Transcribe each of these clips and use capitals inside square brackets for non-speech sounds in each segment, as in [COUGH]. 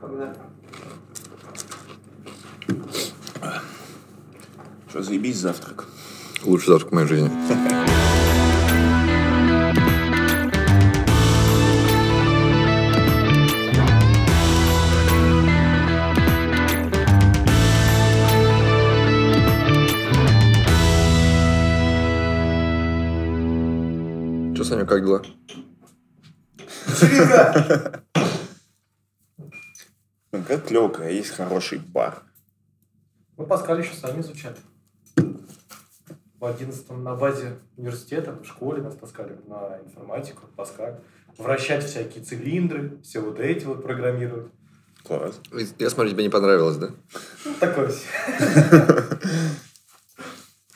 Погнали. Что, заебись завтрак? Лучший завтрак в моей жизни. Че, Саня, как дела? Ну, как клево, когда есть хороший бар. Мы Паскаль еще сами изучали. В 11 на базе университета, в школе нас таскали на информатику, Паскаль. Вращать всякие цилиндры, все вот эти вот программировать. Класс. Я смотрю, тебе не понравилось, да? Ну, такое все.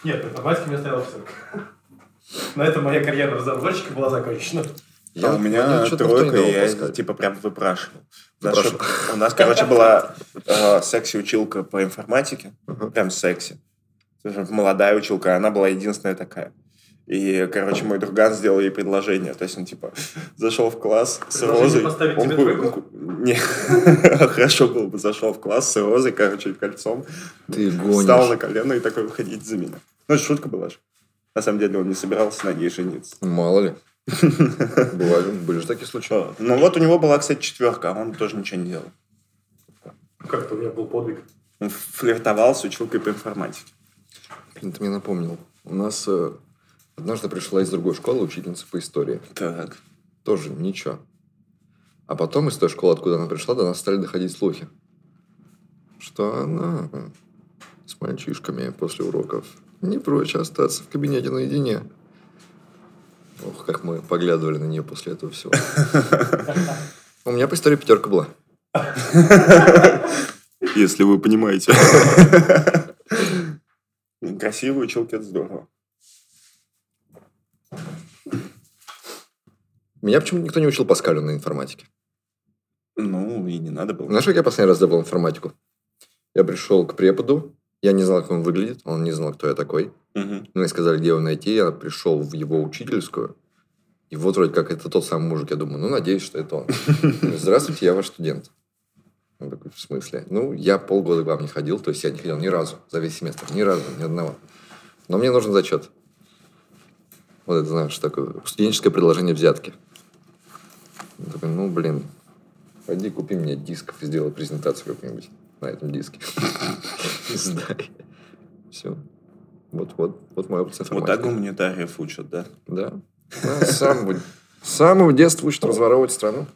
Нет, информатика мне оставила все. На этом моя карьера разработчика была закончена. А у меня тройка, и я типа прям выпрашивал. У нас, Выпрашивал. шо- у нас, короче, была э, секси-училка по информатике. Прям секси. Молодая училка, она была единственная такая. И, короче, мой друган сделал ей предложение. То есть он, типа, [LAUGHS] зашел в класс с розой. поставить Он тебе ку- [LAUGHS] Не. [LAUGHS] Хорошо было бы. Зашел в класс с розой, короче, кольцом. Ты Встал на гонишь. колено и такой, выходите за меня. Ну, это шутка была же. На самом деле он не собирался на ней жениться. Мало ли. Бывали, были же такие случаи. Ну, вот у него была, кстати, четверка, а он тоже ничего не делал. Как-то у меня был подвиг. Он флиртовал с училкой по информатике. Блин, ты мне напомнил. У нас э, однажды пришла из другой школы учительница по истории. Так. Тоже ничего. А потом из той школы, откуда она пришла, до нас стали доходить слухи. Что она с мальчишками после уроков не прочь остаться в кабинете наедине. Ох, как мы поглядывали на нее после этого всего. [LAUGHS] У меня по истории пятерка была. [LAUGHS] Если вы понимаете. [LAUGHS] Красивые училки, это здорово. Меня почему-то никто не учил Паскалю на информатике. Ну, и не надо было. Знаешь, как я последний раз забыл информатику? Я пришел к преподу, я не знал, как он выглядит, он не знал, кто я такой. Мгм. Мне сказали, где его найти, я пришел в его учительскую, и вот вроде как это тот самый мужик, я думаю, ну, надеюсь, что это он. [LAUGHS] Здравствуйте, я ваш студент. Он такой, в смысле? Ну, я полгода к вам не ходил, то есть я не ходил ни разу за весь семестр, ни разу, ни одного. Но мне нужен зачет. Вот это, знаешь, такое студенческое предложение взятки. Я такой, ну, блин, пойди купи мне дисков и сделай презентацию какую-нибудь на этом диске. И сдай. Все. Вот, вот, вот мой опыт с Вот так гуманитариев учат, да? Да. С самого, с самого детства учат разворовывать страну.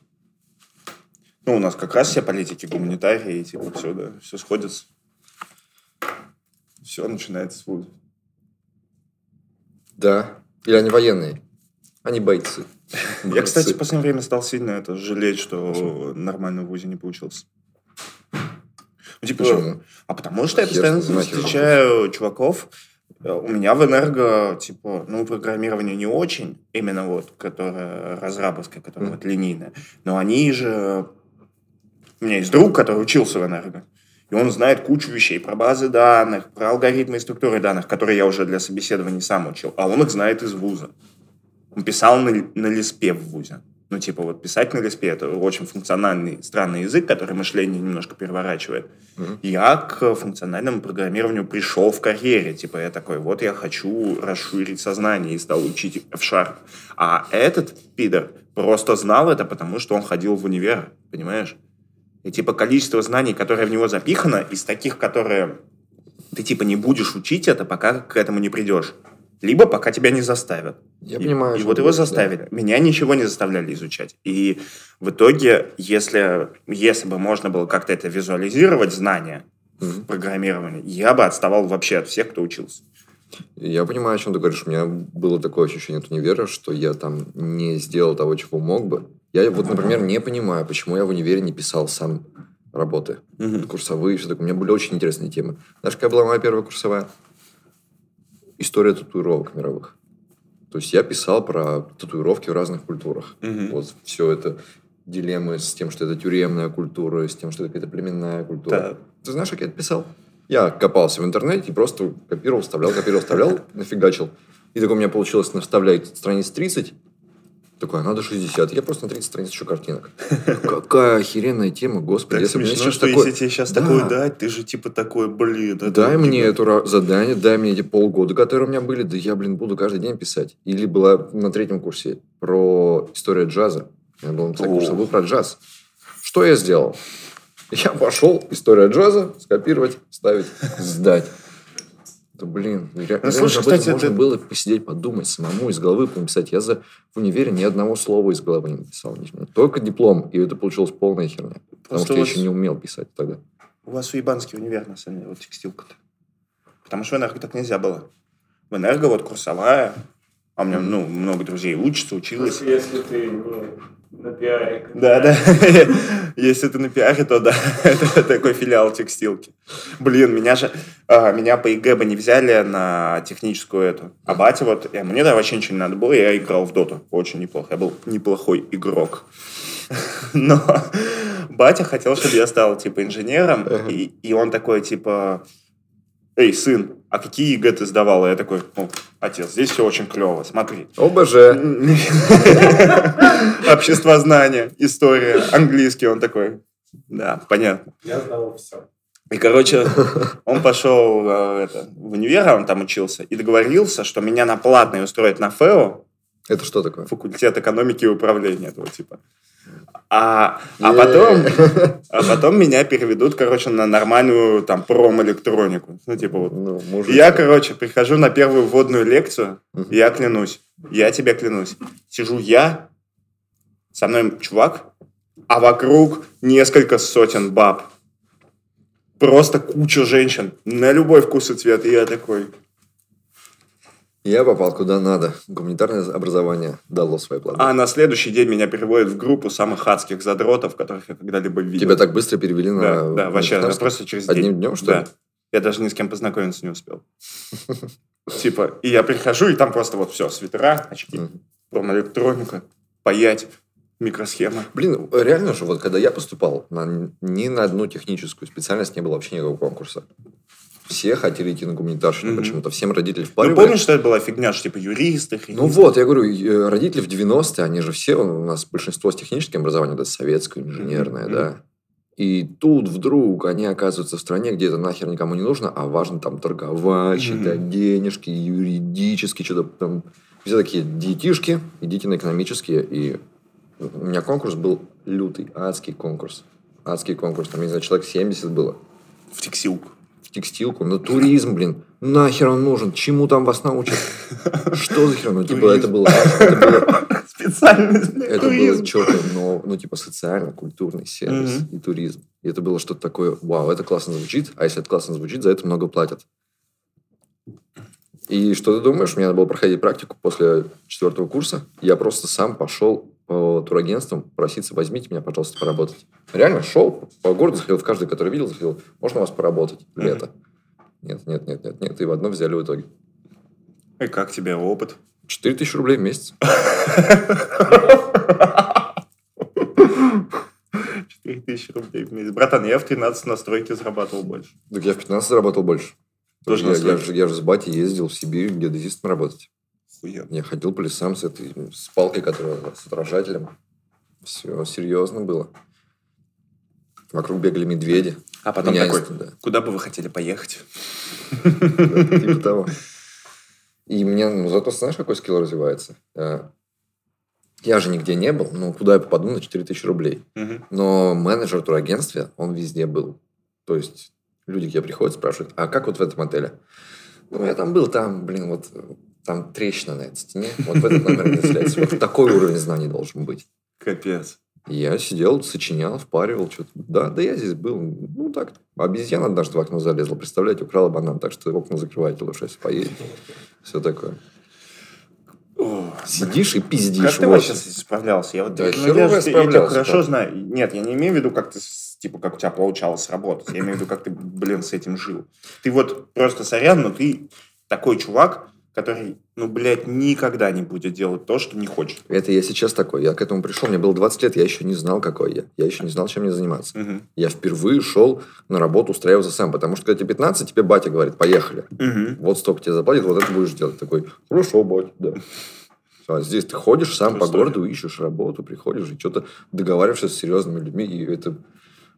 Ну, у нас как раз все политики гуманитарии, и типа все, да, все сходится. Все начинается с вуза. Да. Или они военные. Они бойцы. Я, кстати, в последнее время стал сильно это жалеть, что нормально в ВУЗе не получился. Ну, типа, Почему? А потому что я Хер постоянно нахер встречаю чуваков. э, У меня в энерго, типа, ну, программирование не очень, именно вот, которое разрабовское, которое Мгм. вот линейное. Но они же... У меня есть друг, который учился в энерго. И он знает кучу вещей про базы данных, про алгоритмы и структуры данных, которые я уже для собеседований сам учил. А он их знает из вуза. Он писал на, на Лиспе в вузе. Ну, типа, вот писать на Лиспе – это очень функциональный, странный язык, который мышление немножко переворачивает. Мгм. Я к функциональному программированию пришел в карьере. Типа, я такой, вот я хочу расширить сознание и стал учить F-Sharp. А этот пидор просто знал это, потому что он ходил в универ, понимаешь? И типа количество знаний, которое в него запихано, из таких, которые ты типа не будешь учить это, пока к этому не придешь. Либо пока тебя не заставят. Я И- понимаю. И вот его говоришь, да. заставили. Меня ничего не заставляли изучать. И в итоге, если, если бы можно было как-то это визуализировать, знания Мгм. программирования, я бы отставал вообще от всех, кто учился. Я понимаю, о чем ты говоришь. У меня было такое ощущение от универа, что я там не сделал того, чего мог бы. Я вот, например, не понимаю, почему я в универе не писал сам работы. Курсовые, все такое. У меня были очень интересные темы. Знаешь, какая была моя первая курсовая? История татуировок мировых. То есть я писал про татуировки в разных культурах. Мгм. Вот все это дилеммы с тем, что это тюремная культура, с тем, что это какая-то племенная культура. Да. Ты знаешь, как я это писал? Я копался в интернете и просто копировал, вставлял, копировал, вставлял, [LAUGHS] нафигачил. И так у меня получилось наставлять страниц 30. Такой, а надо 60. Я просто на 30 страниц еще картинок. Какая охеренная тема, господи. Так смешно, что такое- если тебе сейчас такое дать, ты же типа такой, блин. Дай мне это задание, дай мне эти полгода, которые у меня были, да я, блин, буду каждый день писать. Или была на третьем курсе про историю джаза. Я был написать О. курсовой про джаз. Что я сделал? Я пошел, история джаза, скопировать, ставить, сдать. Да блин, ре- реально слушай, об этом кстати, можно это- было посидеть, подумать, самому из головы написать. Я за в универе ни одного слова из головы не написал. Только диплом, и это получилось полная херня. Потому Просто что я еще не умел писать тогда. У вас уебанский универ, на самом деле, вот текстилка-то. Потому что в энерго так нельзя было. В энерго вот курсовая, а у меня, ну, много друзей учатся, училась. Если ты на пиаре. Да, да. [LAUGHS] Если ты на пиаре, то да. [LAUGHS] Это такой филиал текстилки. Блин, меня же... а, Меня по ЕГЭ бы не взяли на техническую эту. А батя вот... Мне да вообще ничего не надо было, я играл в доту. Очень неплохо. Я был неплохой игрок. [LAUGHS] Но батя хотел, чтобы я стал, типа, инженером. И, и он такой, типа... Эй, сын, а какие ЕГЭ ты сдавал? И я такой, ну, отец, здесь все очень клево, смотри. ОБЖ. [LAUGHS] Обществознание, история, английский, он такой. Да, понятно. Я сдавал все. И, короче, он пошел э, это, в универ, а он там учился, и договорился, что меня на платный устроят на ФЭО, Это что такое? факультет экономики и управления этого типа. А, а потом, [LAUGHS] а потом меня переведут, короче, на нормальную там промэлектронику. Ну, типа вот. Ну. Я, короче, прихожу на первую вводную лекцию, Мгм. я клянусь, я тебе клянусь. Сижу я, со мной чувак, а вокруг несколько сотен баб. Просто куча женщин на любой вкус и цвет. И я такой, Я попал куда надо. Гуманитарное образование дало свои плоды. а на следующий день меня переводят в группу самых адских задротов, которых я когда-либо видел. Тебя так быстро перевели на... Да, да, вообще, да, просто через Одним день. днем, что да. ли? Я даже ни с кем познакомиться не успел. [LAUGHS] Типа, и я прихожу, и там просто вот все, свитера, очки, Мгм. промэлектроника, паять, микросхема. Блин, реально же, вот когда я поступал, на, ни на одну техническую специальность не было вообще никакого конкурса. Все хотели идти на гуманитарщину Мгм. почему-то. Всем родители Ну, впаривали. помнишь, что это была фигня, что типа юристы, Ну хронисты? вот, я говорю, э, родители в 90-е, они же все, у нас большинство с техническим образованием, это советское, инженерное, Мгм. да. И тут вдруг они оказываются в стране, где это нахер никому не нужно, а важно там торговать, считать денежки, юридически, что-то там. Все такие диетишки, идите на экономические. И у меня конкурс был лютый, адский конкурс. Адский конкурс. Там, не знаю, человек 70 было. В текстилку. В текстилку, на туризм, блин. Нахер он нужен? Чему там вас научат? Что за хер? Ну, типа, это было... Для это было что-то, но, ну, типа, социально-культурный сервис и туризм. И это было что-то такое, вау, это классно звучит, а если это классно звучит, за это много платят. И что ты думаешь? Мне надо было проходить практику после четвертого курса. Я просто сам пошел по турагентствам проситься, возьмите меня, пожалуйста, поработать. Реально шел по городу, заходил в каждый, который видел, заходил, можно у вас поработать лето? Нет, нет, нет, нет, нет. И в одно взяли в итоге. И как тебе опыт? 4 тысячи рублей в месяц. 4 тысячи рублей в месяц. Братан, я в 13 на стройке зарабатывал больше. Так я в 15 заработал больше. Тоже я, я, же, я же с батей ездил в Сибирь геодезистом работать. Охуенно. Я ходил по лесам с этой, с палкой, которая с отражателем. Все серьезно было. Вокруг бегали медведи. А потом Меня такой, да, куда бы вы хотели поехать? типа того. И мне, ну, зато знаешь, какой скилл развивается? Э, Я же нигде не был, ну, куда я попаду на 4000 рублей? Но менеджер турагентства, он везде был. То есть люди к тебе приходят, спрашивают, а как вот в этом отеле? Ну, я там был, там, блин, вот там трещина на этой стене. Вот в этот номер не. Вот такой уровень знаний должен быть. Капец. Я сидел, сочинял, впаривал что-то. Да, да я здесь был. Ну, так. Обезьяна однажды в окно залезла. Представляете, украла банан. Так что окна закрывайте лучше, если поедете. Все такое. О, Сидишь и пиздишь. Как ты вот. вообще справлялся? Я вот Да ну, я, я тебя хорошо знаю. Нет, я не имею в виду, как ты, типа, как у тебя получалось работать. Я имею в виду, как ты, блин, с этим жил. Ты вот просто сорян, но ты такой чувак, который, ну, блядь, никогда не будет делать то, что не хочет. Это я сейчас такой. Я к этому пришел. Мне было 20 лет. Я еще не знал, какой я. Я еще не знал, чем мне заниматься. Мгм. Я впервые шел на работу, устраивался сам. Потому что, когда тебе 15, тебе батя говорит, поехали. Мгм. Вот столько тебе заплатят, вот это будешь делать. Такой, хорошо, батя, да. А здесь ты ходишь сам True по городу, ищешь работу, приходишь и что-то договариваешься с серьезными людьми, и это...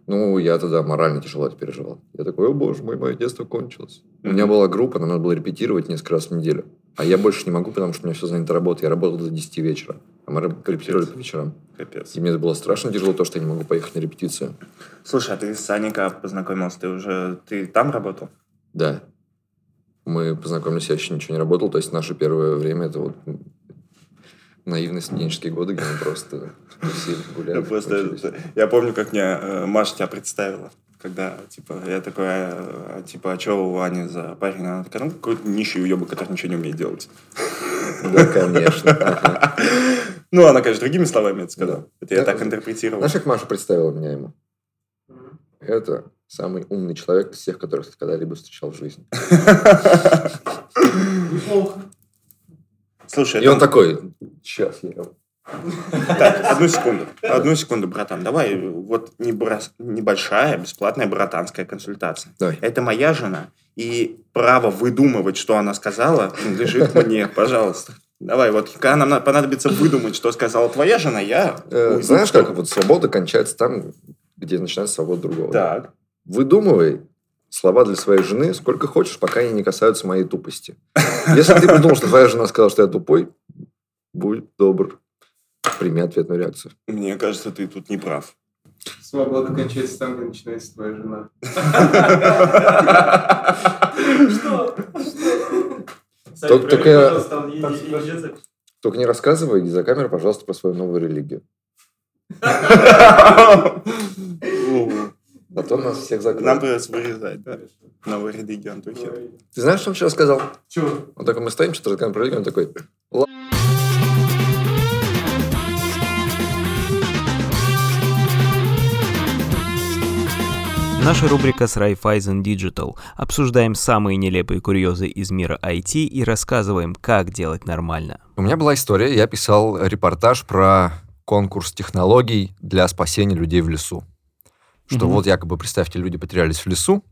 Ну, я тогда морально тяжело это переживал. Я такой, о боже мой, мое детство кончилось. У меня была группа, нам надо было репетировать несколько раз в неделю. А я больше не могу, потому что у меня все занято работой. Я работал до 10 вечера. А мы репетировали по вечерам. Капец. И мне было страшно тяжело, то, что я не могу поехать на репетицию. Слушай, а ты с Саней как познакомился? Ты уже... Ты там работал? Да. Мы познакомились, я еще ничего не работал. То есть наше первое время это вот наивные студенческие годы, где мы просто тусили, гуляли. Я просто... Я помню, как мне э, Маша тебя представила. Когда, типа, я такой, а, типа, а что у Вани за парень? Она такая, ну, какой-то нищий уебок, который ничего не умеет делать. [LAUGHS] Да, конечно. [LAUGHS] Ну, она, конечно, другими словами это сказала. Это я так интерпретировал. Знаешь, как Маша представила меня ему? Это самый умный человек из всех, которых ты когда-либо встречал в жизни. [LAUGHS] Неплохо. Слушай, И это- он такой, сейчас я Так, одну секунду. Одну секунду, братан. Давай, вот небольшая бесплатная братанская консультация. Давай. Это моя жена, и право выдумывать, что она сказала, лежит мне, пожалуйста. Давай, вот когда нам на- понадобится выдумать, что сказала твоя жена, я... Э, Знаешь, как вот свобода кончается там, где начинается свобода другого. Так. Выдумывай слова для своей жены сколько хочешь, пока они не касаются моей тупости. Если ты придумал, что твоя жена сказала, что я тупой, будь добр, прими ответную реакцию. Мне кажется, ты тут не прав. Свобода кончается там, где начинается твоя жена. Что? Только- не рассказывай за камерой, пожалуйста, про свою новую религию. То нас всех Нам закроют. придется вырезать, да? Новую религию Антохи. Ты знаешь, что он вчера сказал? Чего? Он такой, мы стоим, что-то разговариваем про религию, он такой, «Ла- Наша рубрика с Raiffeisen Digital. Обсуждаем самые нелепые курьезы из мира IT и рассказываем, как делать нормально. У меня была история, я писал репортаж про конкурс технологий для спасения людей в лесу. Что Мгм. вот якобы, представьте, люди потерялись в лесу,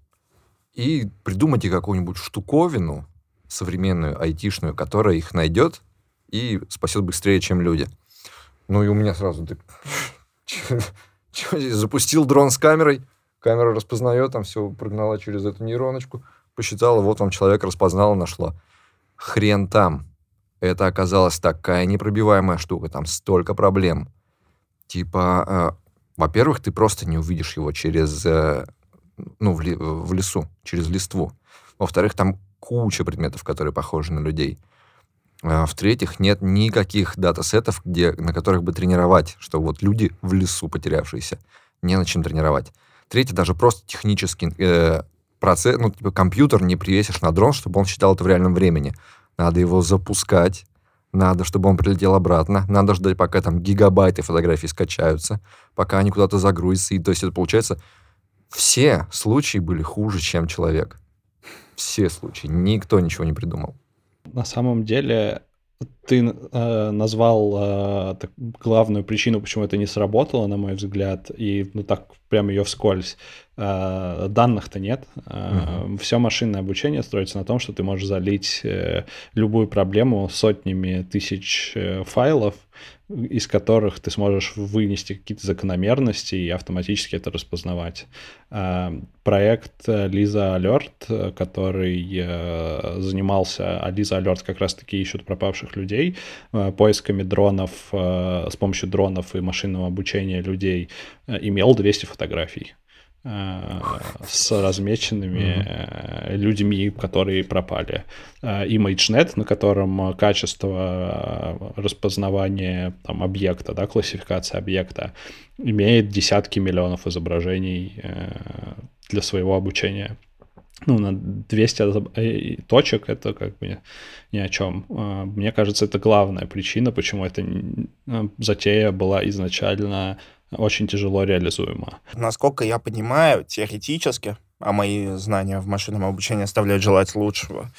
и придумайте какую-нибудь штуковину современную, айтишную, которая их найдет и спасет быстрее, чем люди. Ну и у меня сразу здесь? [LAUGHS] Запустил дрон с камерой, камера распознает, там все прогнала через эту нейроночку, посчитала, вот вам человек распознала, нашла. Хрен там. Это оказалась такая непробиваемая штука, там столько проблем. Типа, э, во-первых, ты просто не увидишь его через, э, ну, в, ли- в лесу, через листву. Во-вторых, там куча предметов, которые похожи на людей. А В-третьих, нет никаких датасетов, где, на которых бы тренировать, что вот люди в лесу потерявшиеся, не на чем тренировать. Третье, даже просто технический э, процесс, ну, типа, компьютер не привесишь на дрон, чтобы он считал это в реальном времени. Надо его запускать, надо, чтобы он прилетел обратно, надо ждать, пока там гигабайты фотографий скачаются, пока они куда-то загрузятся. И то есть это получается, все случаи были хуже, чем человек. Все случаи. Никто ничего не придумал. На самом деле, ты э, назвал э, так- главную причину, почему это не сработало, на мой взгляд, и ну так прям ее вскользь. Э, данных-то нет. Все машинное обучение строится на том, что ты можешь залить э, любую проблему сотнями тысяч э, файлов, из которых ты сможешь вынести какие-то закономерности и автоматически это распознавать. Э, Проект э, Lisa Alert, э, который э, занимался, а Lisa Alert как раз-таки ищут пропавших людей, поисками дронов, с помощью дронов и машинного обучения людей, имел 200 фотографий с размеченными э, людьми, которые пропали. Э, ImageNet, на котором э, качество э, распознавания там, объекта, да, классификация объекта, имеет десятки миллионов изображений э, для своего обучения. Ну, на 200 изоб- э, точек это как бы ни о чем. Э, Мне кажется, это главная причина, почему эта э, затея была изначально очень тяжело реализуема. Насколько я понимаю, теоретически, а мои знания в машинном обучении оставляют желать лучшего,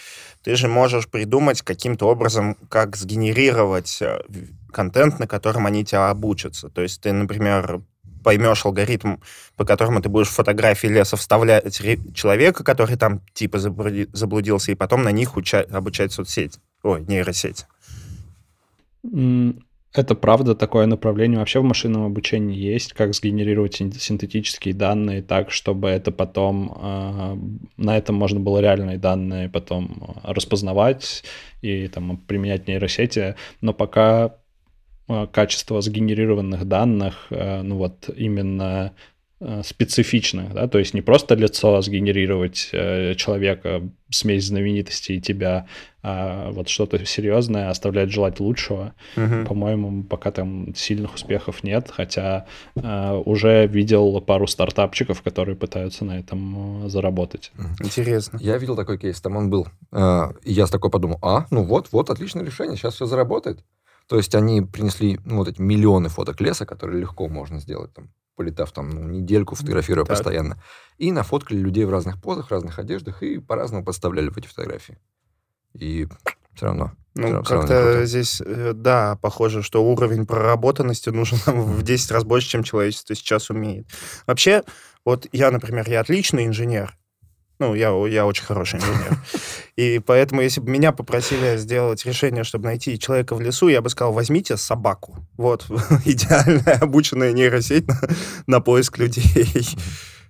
ты же можешь придумать каким-то образом, как сгенерировать э, контент, на котором они тебя обучатся. То есть ты, например, поймешь алгоритм, по которому ты будешь в фотографии леса вставлять человека, который там типа заблудился, и потом на них уча- обучать соцсеть. Ой, нейросеть. Это правда, такое направление. Вообще в машинном обучении есть, как сгенерировать син- синтетические данные так, чтобы это потом, а, на этом можно было реальные данные потом а, распознавать и там применять нейросети, но пока а, качество сгенерированных данных, ну вот именно специфичных, да, то есть не просто лицо сгенерировать э, человека, смесь знаменитостей и тебя, а вот что-то серьезное оставляет желать лучшего. Мгм. По-моему, пока там сильных успехов нет, хотя э, уже видел пару стартапчиков, которые пытаются на этом э, заработать. Интересно. Я видел такой кейс, там он был. А, И я с такой подумал, а, ну вот, вот, отличное решение, сейчас все заработает. То есть они принесли ну, вот эти миллионы фоток леса, которые легко можно сделать, там, полетав там ну, недельку, фотографируя Так. постоянно. И нафоткали людей в разных позах, в разных одеждах, и по-разному подставляли в эти фотографии. И все равно. Ну, как-то здесь, э, да, похоже, что уровень проработанности нужен [LAUGHS] в 10 раз больше, чем человечество сейчас умеет. Вообще, вот я, например, я отличный инженер, ну, я, я очень хороший инженер. И поэтому, если бы меня попросили сделать решение, чтобы найти человека в лесу, я бы сказал, возьмите собаку. Вот, [LAUGHS] идеальная обученная нейросеть на, на поиск людей.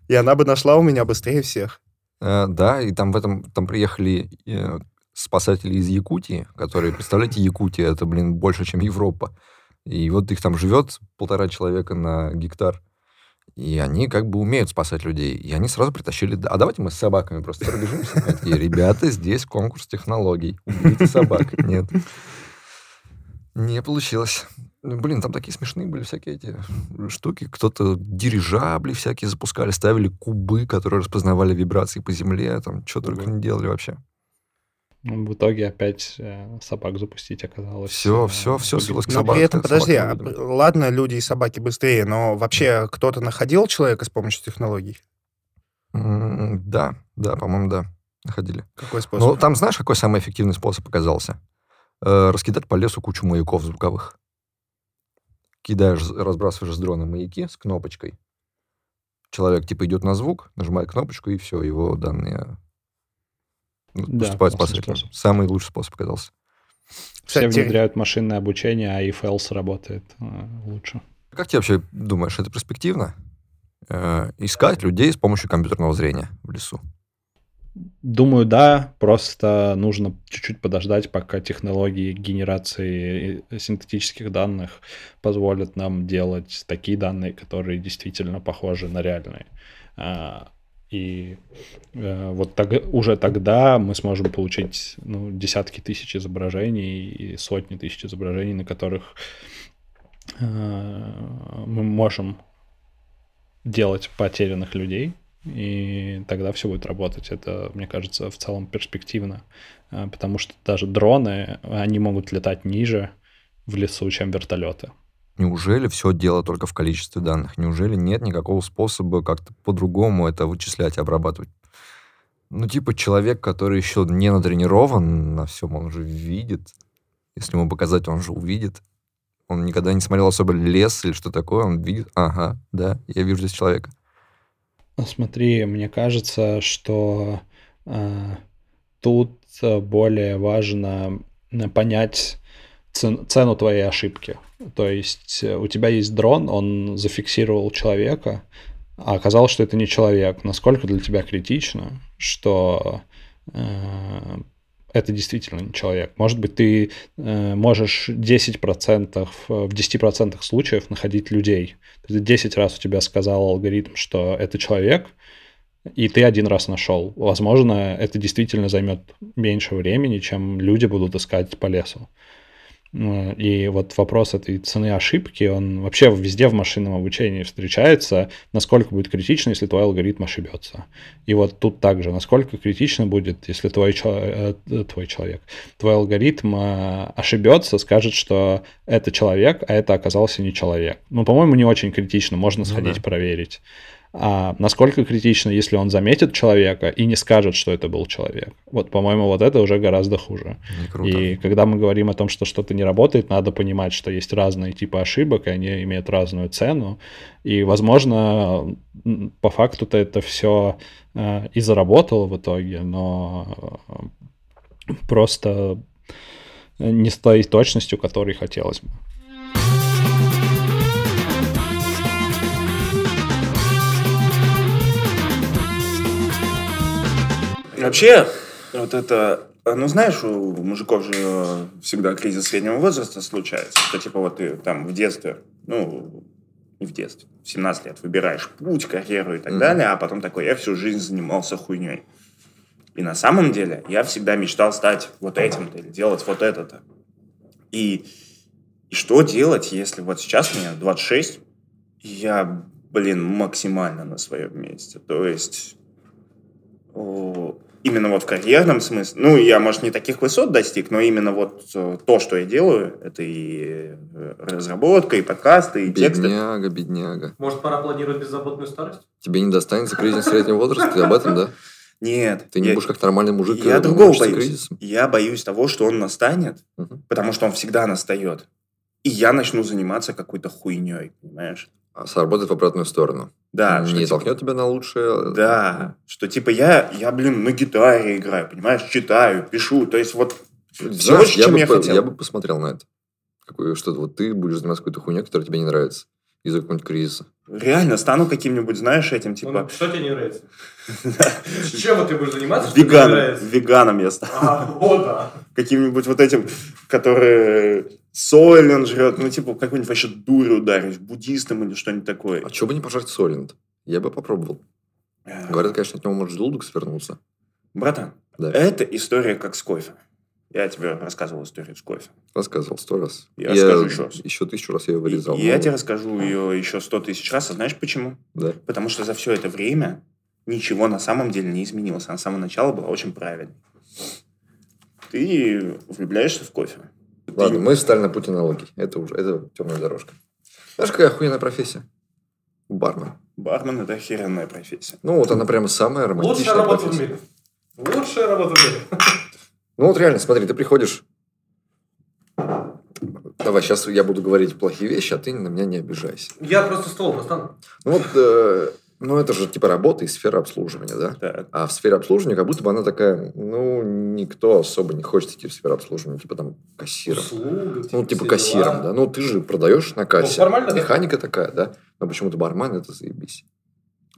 И она бы нашла у меня быстрее всех. Э, Да, и там в этом, там приехали э, спасатели из Якутии, которые, представляете, Якутия, это, блин, больше, чем Европа. И вот их там живет полтора человека на гектар. И они как бы умеют спасать людей. И они сразу притащили... А давайте мы с собаками просто пробежимся. Такие, ребята, здесь конкурс технологий. Уберите собак. Нет. Не получилось. Ну, Блин, там такие смешные были всякие эти штуки. Кто-то дирижабли всякие запускали, ставили кубы, которые распознавали вибрации по земле. Там что только не делали вообще. Ну, В итоге опять э, собак запустить оказалось. Всё, всё побед- свелось к Но собак- при этом, подожди, а, собакам ладно, люди и собаки быстрее, но вообще кто-то находил человека с помощью технологий? Да, да, по-моему, да, находили. Какой способ? Ну, там знаешь, какой самый эффективный способ оказался? Э, раскидать по лесу кучу маяков звуковых. Кидаешь, разбрасываешь с дрона маяки с кнопочкой. Человек, типа, идет на звук, нажимает кнопочку, и все, его данные Да, поступают классный спасателям. способ. Самый лучший способ оказался. Все Кстати, внедряют машинное обучение, а if else работает э, лучше. Как ты вообще думаешь, это перспективно? Э, искать людей с помощью компьютерного зрения в лесу. Думаю, да, просто нужно чуть-чуть подождать, пока технологии генерации э, синтетических данных позволят нам делать такие данные, которые действительно похожи на реальные. И э, вот тог- уже тогда мы сможем получить ну, десятки тысяч изображений и сотни тысяч изображений, на которых э, мы можем делать потерянных людей, и тогда все будет работать. Это, мне кажется, в целом перспективно, а, потому что даже дроны, они могут летать ниже в лесу, чем вертолеты. Неужели все дело только в количестве данных? Неужели нет никакого способа как-то по-другому это вычислять и обрабатывать? Ну, типа человек, который еще не натренирован на всем, он же видит. Если ему показать, он же увидит. Он никогда не смотрел особо лес или что такое, он видит, ага, да, я вижу здесь человека. Ну, Смотри, мне кажется, что а, тут а, более важно понять цену твоей ошибки. То есть э, у тебя есть дрон, он зафиксировал человека, а оказалось, что это не человек. Насколько для тебя критично, что э, это действительно не человек? Может быть, ты э, можешь 10%, в 10% случаев находить людей. То есть 10 раз у тебя сказал алгоритм, что это человек, и ты один раз нашел. Возможно, это действительно займет меньше времени, чем люди будут искать по лесу. Ну, И вот вопрос этой цены ошибки, он вообще везде в машинном обучении встречается, насколько будет критично, если твой алгоритм ошибется. И вот тут также, насколько критично будет, если твой, чел- э, твой человек, твой алгоритм э, ошибется, скажет, что это человек, а это оказался не человек. Ну, по-моему, не очень критично, можно сходить да. проверить. А насколько критично, если он заметит человека и не скажет, что это был человек? Вот, по-моему, вот это уже гораздо хуже. И когда мы говорим о том, что что-то не работает, надо понимать, что есть разные типы ошибок, и они имеют разную цену. И, возможно, по факту-то это все и заработало в итоге, но э, просто не с той точностью, которой хотелось бы. Вообще, вот это... Ну, знаешь, у мужиков же всегда кризис среднего возраста случается. Что, типа, вот ты там в детстве, ну, не в детстве, в 17 лет выбираешь путь, карьеру и так Мгм. далее, а потом такой, я всю жизнь занимался хуйней. И на самом деле я всегда мечтал стать вот этим-то или делать вот это-то. И, и что делать, если вот сейчас мне 26, и я, блин, максимально на своем месте. То есть о, именно вот в карьерном смысле, ну, я, может, не таких высот достиг, но именно вот э, то, что я делаю, это и э, разработка, и подкасты, и тексты. Бедняга, бедняга. Может, пора планировать беззаботную старость? Тебе не достанется кризис среднего возраста? Ты об этом, да? Нет. Ты не я- будешь как нормальный мужик Я э, другого боюсь. кризисом? Я боюсь того, что он настанет, Мгм. потому что он всегда настает. И я начну заниматься какой-то хуйней, понимаешь? А сработает в обратную сторону. Да, что Не типа- толкнет тебя на лучшее. Да, что типа я, я, блин, на гитаре играю, понимаешь, читаю, пишу, то есть вот всего, чем бы, я хотел. я бы посмотрел на это. Какое, что-то вот ты будешь заниматься какой-то хуйней, которая тебе не нравится. Из-за какого-нибудь кризиса. реально стану каким-нибудь, знаешь, этим, Ну, типа, что тебе не нравится? [LAUGHS] Чем вот ты будешь заниматься? веганом, веганом я стану. А, вот, да. Каким-нибудь вот этим, который Сойлент жрет, ну, типа, какой-нибудь вообще дурь ударить, буддистом или что-нибудь такое. А что бы не пожрать Сойленд? Я бы попробовал. Говорят, конечно, от него может желудок свернуться. Братан, Да. это история как с кофе. Я тебе рассказывал историю с кофе. Рассказывал сто раз. Я расскажу еще раз. Еще тысячу раз я ее вырезал. Я тебе расскажу ее еще сто тысяч раз. А знаешь почему? Да. Потому что за все это время ничего на самом деле не изменилось. Она с самого начала была очень правильной. Ты влюбляешься в кофе. Ладно, Ты- мы встали на путь аналогий. Это уже это темная дорожка. Знаешь, какая охуенная профессия? Бармен. Бармен – это охеренная профессия. Ну, вот она прямо самая Лучшая романтичная работа в мире. Лучшая работа в мире. [LAUGHS] Ну, вот реально, смотри, ты приходишь... Давай, сейчас я буду говорить плохие вещи, а ты на меня не обижайся. Я просто стол достану. Ну, вот, э, ну, это же типа работа и сфера обслуживания, да? Так. А в сфере обслуживания как будто бы она такая, ну, никто особо не хочет идти в сферу обслуживания, типа там кассиром. Услуга, Ну, типа все кассиром, дела. да. Ну, ты же продаешь на кассе. нормально, да? Механика такая, да. Но почему-то бармен это заебись.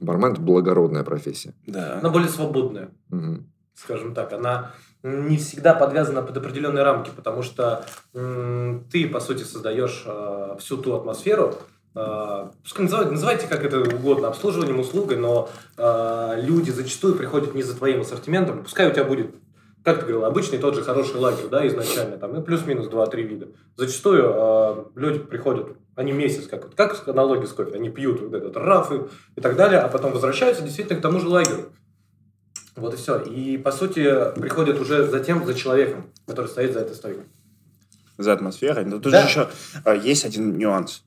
Бармен это благородная профессия. Да. Она более свободная. Мгм. Скажем так, она не всегда подвязана под определенные рамки, потому что ты, по сути, создаешь э, всю ту атмосферу, э, называйте, называйте как это угодно, обслуживанием, услугой, но э, люди зачастую приходят не за твоим ассортиментом, пускай у тебя будет, как ты говорил, обычный тот же хороший лагерь, да, изначально, там, ну, плюс-минус 2-3 вида. Зачастую э, люди приходят, они месяц, как, как аналогия с кофе, они пьют вот этот рафы и так далее, а потом возвращаются действительно к тому же лагерю. Вот и все. И, по сути, приходят уже за тем, за человеком, который стоит за этой стойкой. За атмосферой. Но тут Да. же еще а, есть один нюанс.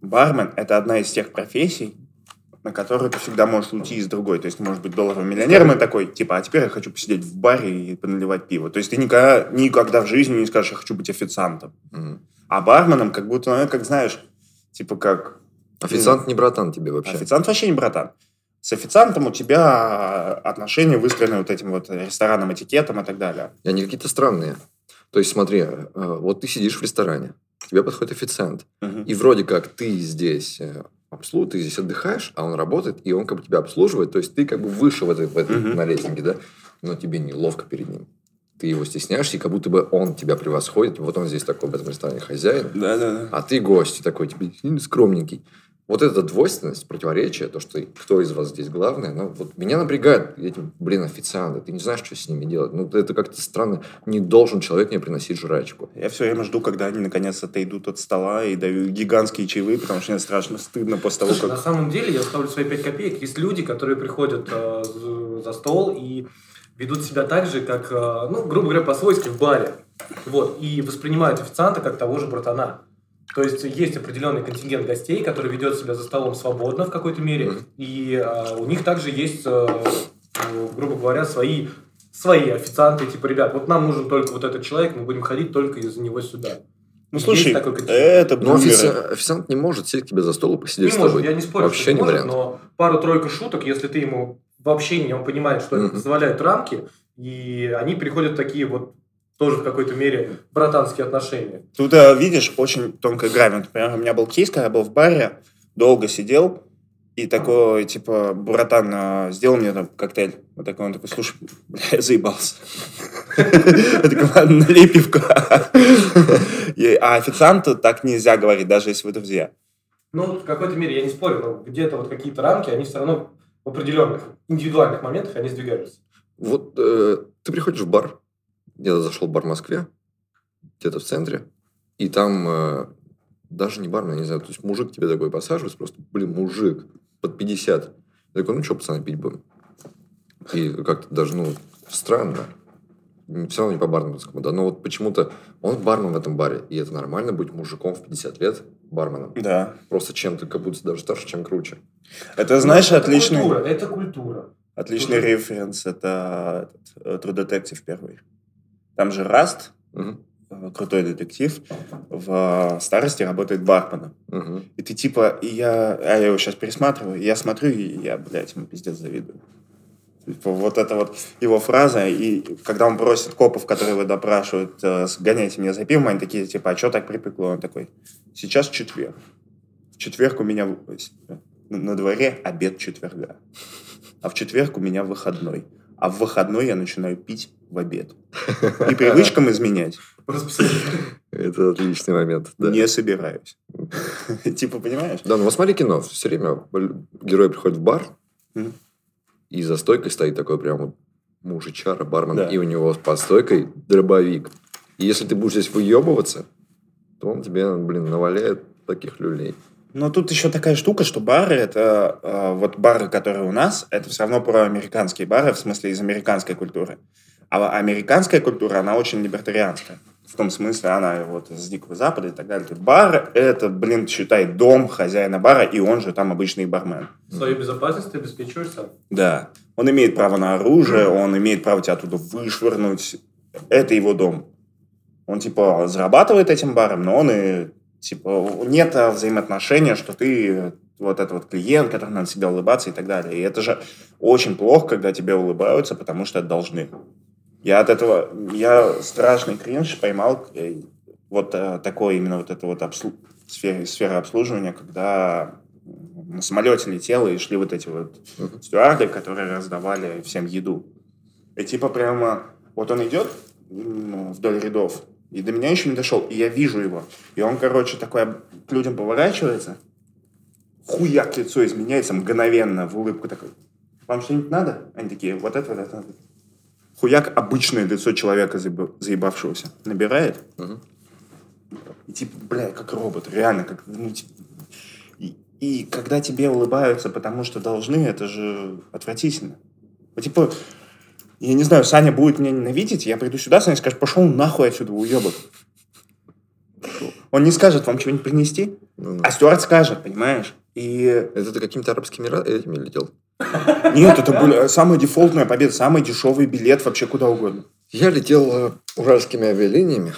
Бармен – это одна из тех профессий, на которую ты всегда можешь уйти из другой. То есть, ты можешь быть долларовым миллионером и такой, типа, а теперь я хочу посидеть в баре и поналивать пиво. То есть, ты никогда, никогда в жизни не скажешь, я хочу быть официантом. Мгм. А барменом как будто, ну, как знаешь, типа как... Официант не братан тебе вообще. Официант вообще не братан. С официантом у тебя отношения выстроены вот этим вот ресторанным этикетом и так далее. И они какие-то странные. То есть, смотри, э, вот ты сидишь в ресторане, к тебе подходит официант, Мгм. и вроде как ты здесь э, обслуг, ты здесь отдыхаешь, а он работает, и он как бы тебя обслуживает, то есть ты как бы выше в этой, в этой Мгм. на рейтинге, да, но тебе неловко перед ним. Ты его стесняешься, и как будто бы он тебя превосходит, вот он здесь такой в этом ресторане хозяин, Да-да-да. а ты гость, такой тебе сильно скромненький. Вот эта двойственность, противоречие, то, что кто из вас здесь главный, ну, вот меня напрягает эти, блин, официанты. Ты не знаешь, что с ними делать. Ну, это как-то странно. Не должен человек мне приносить жрачку. Я все время жду, когда они наконец-то отойдут от стола и дают гигантские чаевые, потому что мне страшно стыдно после того, Слушай, на как... самом деле, я ставлю свои 5 копеек. Есть люди, которые приходят э, за- за стол и ведут себя так же, как, э, ну, грубо говоря, по-свойски в баре. Вот. И воспринимают официанта как того же братана. То есть есть определенный контингент гостей, который ведет себя за столом свободно в какой-то мере, Мгм. и э, у них также есть, э, э, грубо говоря, свои свои официанты, типа, ребят, вот нам нужен только вот этот человек, мы будем ходить только из-за него сюда. Ну, Есть слушай, такой контингент. это Но бумеры. офици- официант не может сесть к тебе за стол и посидеть Не с может, тобой. я не спорю, Вообще что не не может, вариант. но пару-тройку шуток, если ты ему в общении, он понимает, что это Мгм. позволяет рамки, и они переходят в такие вот тоже в какой-то мере братанские отношения. Тут, видишь, очень тонкая грань. Например, у меня был кейс, когда я был в баре, долго сидел, и такой, типа, братан э, сделал мне там коктейль. Вот такой, он такой, слушай, бля, я заебался. [LAUGHS] Я такой, ладно, налей пивка. А официанту так нельзя говорить, даже если вы друзья. Ну, в какой-то мере, я не спорю, но где-то вот какие-то рамки, они все равно в определенных индивидуальных моментах, они сдвигаются. Вот э, ты приходишь в бар, где-то зашел в бар в Москве, где-то в центре, и там э, даже не бармен, я не знаю, то есть мужик тебе такой посаживается, просто, блин, мужик, под 50. Я такой, ну что, пацаны, пить будем? И как-то даже, ну, странно. Все равно не по барменскому, да, но вот почему-то он бармен в этом баре, и это нормально быть мужиком в 50 лет барменом. Да. Просто чем-то как будто даже старше, чем круче. Это, знаешь, Ну, это отличный, Культура, это культура. отличный референс. Это э, True Detective первый. Там же Раст, Мгм. э, крутой детектив, в старости работает барменом. Мгм. И ты типа, и я, а я его сейчас пересматриваю, и я смотрю, и я, блядь, ему пиздец завидую. Типа, вот это вот его фраза, и когда он просит копов, которые его допрашивают, э, сгоняйте меня за пивом, они такие, типа, а что так припекло? Он такой, сейчас четверг. В четверг у меня на дворе обед четверга. А в четверг у меня выходной. А в выходной я начинаю пить в обед. И привычкам изменять Это отличный момент. Да. не собираюсь. Типа, понимаешь? Да, ну вот смотри кино. Все время герой приходит в бар, и за стойкой стоит такой прям мужичара, бармен, Да. и у него под стойкой дробовик. И если ты будешь здесь выебываться, то он тебе, блин, наваляет таких люлей. Но тут еще такая штука, что бары это э, вот бары, которые у нас, это все равно про американские бары, в смысле из американской культуры. А американская культура, она очень либертарианская. В том смысле, она вот с Дикого Запада и так далее. Бар это, блин, считай, дом хозяина бара, и он же там обычный бармен. Свою безопасность ты обеспечиваешь сам. Да. Он имеет право на оружие, он имеет право тебя оттуда вышвырнуть. Это его дом. Он, типа, зарабатывает этим баром, но он и, типа, нет а, взаимоотношения, что ты вот этот вот клиент, который надо себе улыбаться и так далее. И это же очень плохо, когда тебе улыбаются, потому что это должны. Я от этого, я страшный кринж поймал э, вот э, такое именно вот это вот обслу... сфера, сфера обслуживания, когда на самолете летел и шли вот эти вот стюарды, которые раздавали всем еду. И типа прямо, вот он идет вдоль рядов, и до меня еще не дошел, и я вижу его. И он, короче, такой к людям поворачивается, хуяк лицо изменяется мгновенно в улыбку такой. Вам что-нибудь надо? Они такие, вот это, вот это. надо». Хуяк обычное лицо человека заеба- заебавшегося набирает. Мгм. И типа, бля, как робот, реально, как, ну, типа, и, и когда тебе улыбаются, потому что должны, это же отвратительно. Вот, типа, я не знаю, Саня будет меня ненавидеть, я приду сюда, Саня скажет, пошел нахуй отсюда, уебок. Он не скажет вам что-нибудь принести, Ну, ну. а Стюарт скажет, понимаешь? И Это ты какими-то арабскими ра- этими летел? нет, это была самая дефолтная победа, самый дешевый билет вообще куда угодно. Я летел э, уральскими авиалиниями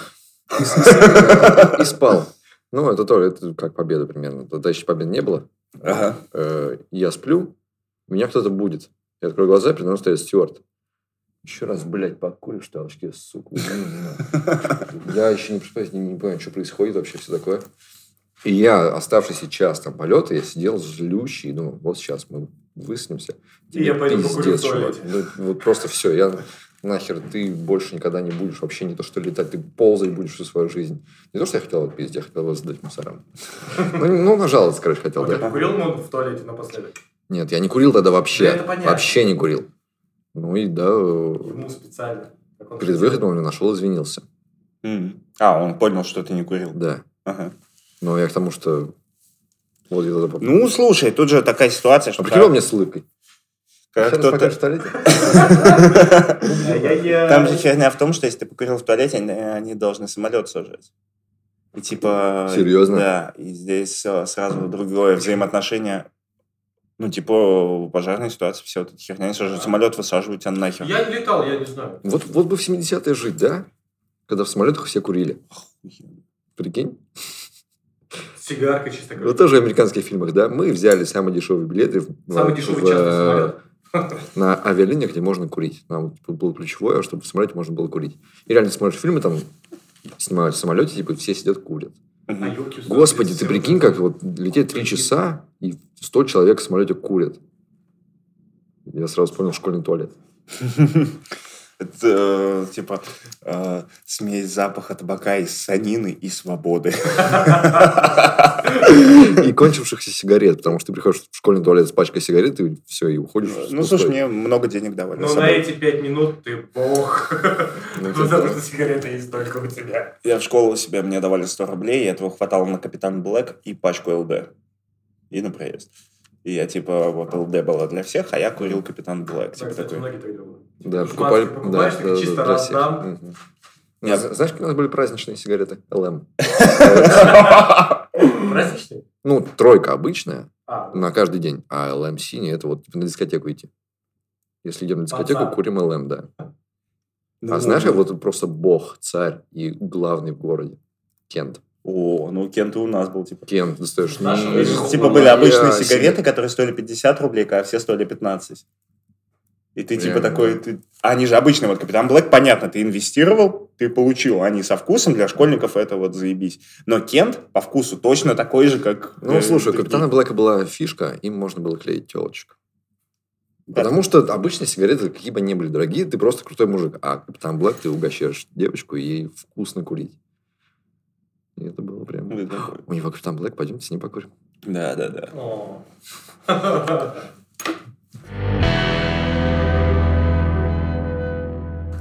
и, спал. Ну, это тоже это как победа примерно. Тогда еще побед не было. Ага. Э, Я сплю, меня кто-то будет. Я открою глаза, передо мной стоит стюарт. Еще раз, блядь, покуришь толчки, сука. Ну, [LAUGHS] Я еще не не, понимаю, что происходит вообще, все такое. И я, оставшийся час там полета, я сидел злющий, и думал, вот сейчас мы высунемся. И я пойду в чувак. Ну, вот просто все, я нахер, ты больше никогда не будешь вообще не то, что летать, ты ползать будешь всю свою жизнь. Не то, что я хотел отпиздить, я хотел его сдать мусорам. Ну, ну, нажаловаться, короче, хотел, Вот ты покурил много в туалете напоследок? Нет, я не курил тогда вообще. Вообще не курил. Ну и да, э, Ему специально. Как он перед выходом он меня нашел, извинился. М. А, он понял, что ты не курил. Да. Ага. Но я к тому, что... Вот я тогда... поп- Ну, слушай, тут же такая ситуация, что... а он мне с улыбкой. Сейчас кто-то- покажешь в туалете? Ай-яй-яй. Там же херня в том, что если ты покурил в туалете, они, должны самолет сажать. И типа... Серьезно? Да, и здесь сразу другое взаимоотношение. Ну, типа, в пожарной ситуации все вот эта херня, они сажают самолет, высаживают тебя нахер. Я не летал, я не знаю. Вот, вот бы в 70-е жить, да? Когда в самолетах все курили. Прикинь? Сигарка чисто Вот тоже в американских фильмах, да? Мы взяли самые дешевые билеты. Самый в- дешевый в, частный э, самолет. [LAUGHS] на авиалиниях, где можно курить. Нам типа, было ключевое, чтобы в самолете можно было курить. И реально смотришь фильмы, там снимают в самолете, типа все сидят курят. Господи, ты прикинь, как вот лететь три часа, и 100 человек в самолете курят. Я сразу вспомнил школьный туалет. [LAUGHS] Это, типа, э, смесь запаха табака и санины и свободы. И кончившихся сигарет, потому что ты приходишь в школьный туалет с пачкой сигарет, и все, и уходишь. Ну, пустой. слушай, мне много денег давали. Ну, на эти пять минут ты бог. Ну, [LAUGHS] Потому да. что сигарета есть только у тебя. Я в школу себе, мне давали 100 рублей, и этого хватало на Капитан Блэк и пачку ЛД. И на проезд. И я, типа, вот ЛД было для всех, а я курил Капитан Блэк. Да, Типа кстати, такой. Да, Типа, покупали, шматки покупаешь, да, да, чисто да, всех. раздам. Я- З- Знаешь, какие у нас были праздничные сигареты? ЛМ. [LAUGHS] Праздничный? Ну, тройка обычная А, на каждый день, а ЛМ синий, это вот типа на дискотеку идти. Если идем на дискотеку, курим ЛМ, да. [LAUGHS] Ну, А знаешь, как вот просто бог, царь и главный в городе. Кент. О, ну Кент и у нас был, типа. Кент, достаешь. Были Типа были обычные сигареты, которые стоили 50 рублей, а все стоили 15. И ты типа Прям, такой, да. ты... они же обычные, вот Капитан Блэк, понятно, ты инвестировал, ты получил, они со вкусом, для школьников это вот заебись. Но Кент по вкусу точно такой же, как... Ну, э, слушай, у. Капитана Блэка была фишка, им можно было клеить телочек. Да. Потому что обычные сигареты, какие бы ни были дорогие, ты просто крутой мужик. А Капитан Блэк, ты угощаешь девочку, и ей вкусно курить. И это было прям... У него Капитан Блэк, пойдемте с ним покурим. Да, да, да. [LAUGHS]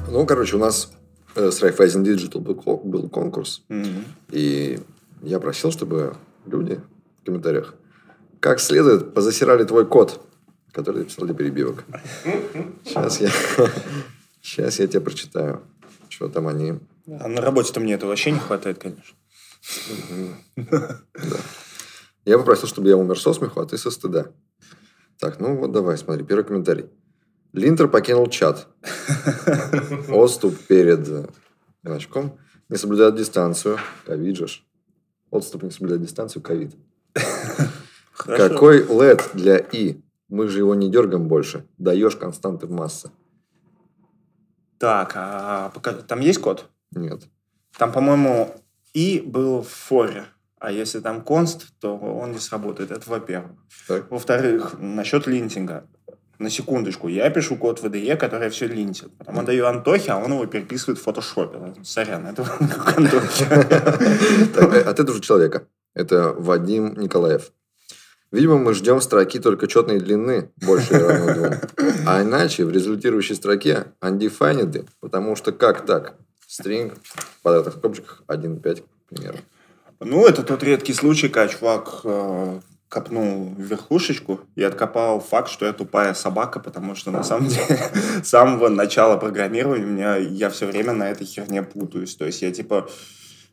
Ну, короче, у нас э, с Raiffeisen Digital был, ко- был конкурс, и я просил, чтобы люди в комментариях как следует позасирали твой код, который ты писал для перебивок. Сейчас я, [LAUGHS] сейчас я тебе прочитаю, что там они... А на работе-то мне этого вообще не хватает, конечно. Я попросил, чтобы я умер со смеху, а ты со стыда. Так, ну вот давай, смотри, первый комментарий. Линтер покинул чат. Отступ перед э, значком. Не соблюдает дистанцию. Ковид же. Отступ не соблюдает дистанцию. Ковид. Какой LED для И? Мы же его не дергаем больше. Даешь константы в массы. Так, а там есть код? Нет. Там, по-моему, и был в форе. А если там конст, то он не сработает. Это во-первых. Во-вторых, насчет линтинга. На секундочку, я пишу код VDE, который все линтит. Потом отдаю Антохе, а он его переписывает в фотошопе. Сорян, это как [LAUGHS] Антохе. От этого же человека. Это Вадим Николаев. Видимо, мы ждем строки только четной длины, больше равно двум. А иначе в результирующей строке undefined, потому что как так? String в квадратных скобочках 1.5, к примеру. Ну, это тот редкий случай, когда чувак э, копнул верхушечку и откопал факт, что я тупая собака, потому что на самом деле [LAUGHS] с самого начала программирования меня, я все время на этой херне путаюсь. То есть я типа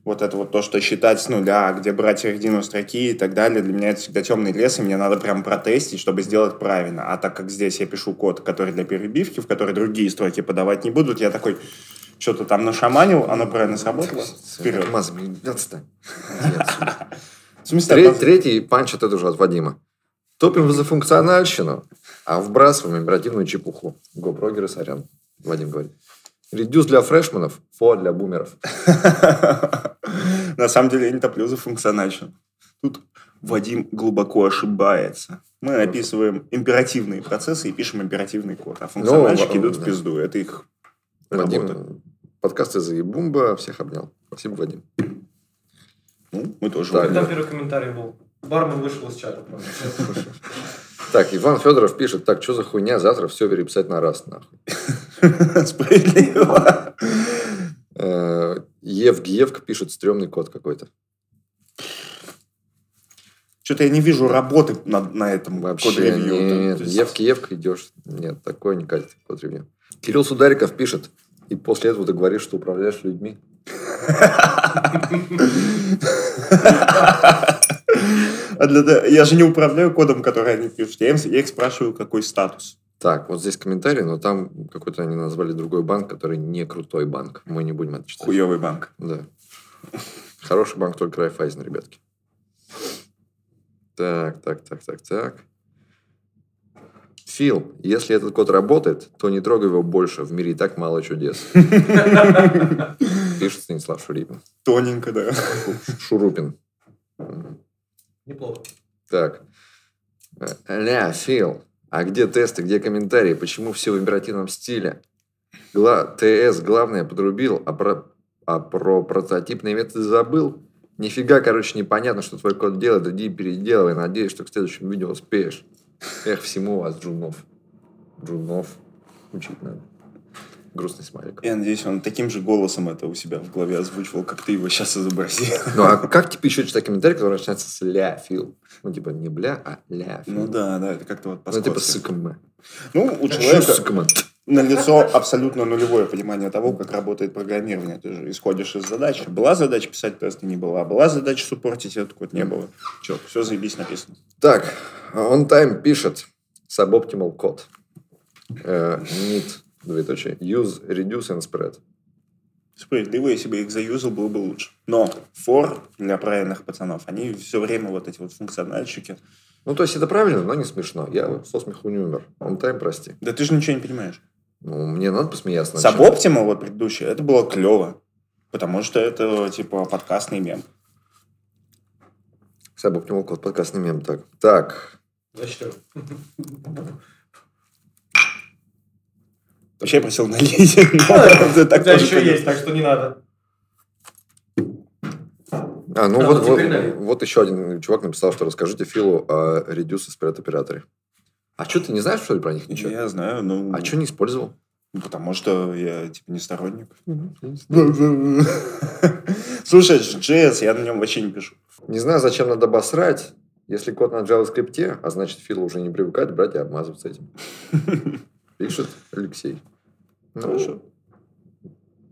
вот это вот то, что считать с нуля, где брать середину строки и так далее, для меня это всегда темный лес, и мне надо прям протестить, чтобы сделать правильно. А так как здесь я пишу код, который для перебивки, в который другие строки подавать не будут, я такой что-то там нашаманил, оно правильно сработало. Вперед. Мазами, отстань. Третий панч от этого же от Вадима. Топим за функциональщину, а вбрасываем оперативную чепуху. Го-прогеры, сорян. Вадим говорит. Редюс для фрешманов, фо для бумеров. [LAUGHS] На самом деле я не топлю за функциональщину. Тут Вадим глубоко ошибается. Мы описываем императивные процессы и пишем императивный код. А функциональщики Ну, идут в пизду. Это их работа. Вадим, подкаст из Бумба, всех обнял. Спасибо, Вадим. Ну, мы тоже. Так. Там первый комментарий был. Бармен вышел из чата. правда. Так, Иван Федоров пишет, так, что за хуйня, завтра все переписать на раз, нахуй. [LAUGHS] Справедливо. Э, Евг Евг пишет, стрёмный код какой-то. Что-то я не вижу работы на, на этом Вообще код-ревью. нет. То есть- Евки Евка идешь. Нет, такое не катит код ревью. Кирилл Судариков пишет, и после этого ты говоришь, что управляешь людьми. А для Я же не управляю кодом, который они пишут. Я, им- я их спрашиваю, какой статус. Так, вот здесь комментарий, но там какой-то они назвали другой банк, который не крутой банк. Мы не будем это читать. Хуевый банк. Да. Хороший банк только Райфайзен, ребятки. Так, так, так, так, так. Фил, если этот код работает, то не трогай его больше. В мире и так мало чудес. [LAUGHS] Пишет Станислав Шурипин. Тоненько, да. Шурупин. Неплохо. Так. Ля, Фил, а где тесты, где комментарии? Почему все в императивном стиле? Гла... ТС главное подрубил, а про... а про прототипные методы забыл? Нифига, короче, непонятно, что твой код делает. Иди переделывай. Надеюсь, что к следующему видео успеешь. Эх, всему вас, Джунов. Джунов. Учить надо. Грустный смайлик. Я надеюсь, он таким же голосом это у себя в голове озвучивал, как ты его сейчас изобразил. [LAUGHS] Ну, а как типа еще читать комментарий, который начинается с ля, Фил? Ну, типа не бля, а ля, Фил. Ну да, да, это как-то вот Ну, типа. СКМ. Ну, у человека СКМ? На лицо абсолютно нулевое понимание того, как работает программирование. Ты же исходишь из задачи. Была задача писать тесты, не была. Была задача суппортить этот код, не было. Че, все заебись написано. Так, on time пишет suboptimal код. Э, need, двоеточие, use, reduce and spread. Справедливо, если бы их заюзал, было бы лучше. Но for для правильных пацанов, они все время вот эти вот функциональщики. Ну, то есть это правильно, но не смешно. Я со смеху не умер. On time, прости. Да ты же ничего не понимаешь. Ну, мне надо посмеяться. Сабоптима, вот предыдущая, это было клево. Потому что это, типа, подкастный мем. Suboptimal код, подкастный мем. Так, так. Зачем? Вообще я просил налить. [LAUGHS] тоже еще есть, так что не надо. А, ну А, вот, вот вот, вот еще один чувак написал, что расскажите Филу о reduce и spread операторе. А что, ты не знаешь, что ли, про них ничего? Я знаю, ну... А что не использовал? Ну, Потому что я, типа, не сторонник. Слушай, JS, я на нем вообще не пишу. Не знаю, зачем надо обосрать, если код на JavaScript, а значит, Филу уже не привыкать брать и обмазываться этим. Пишет Алексей. Ну, Хорошо.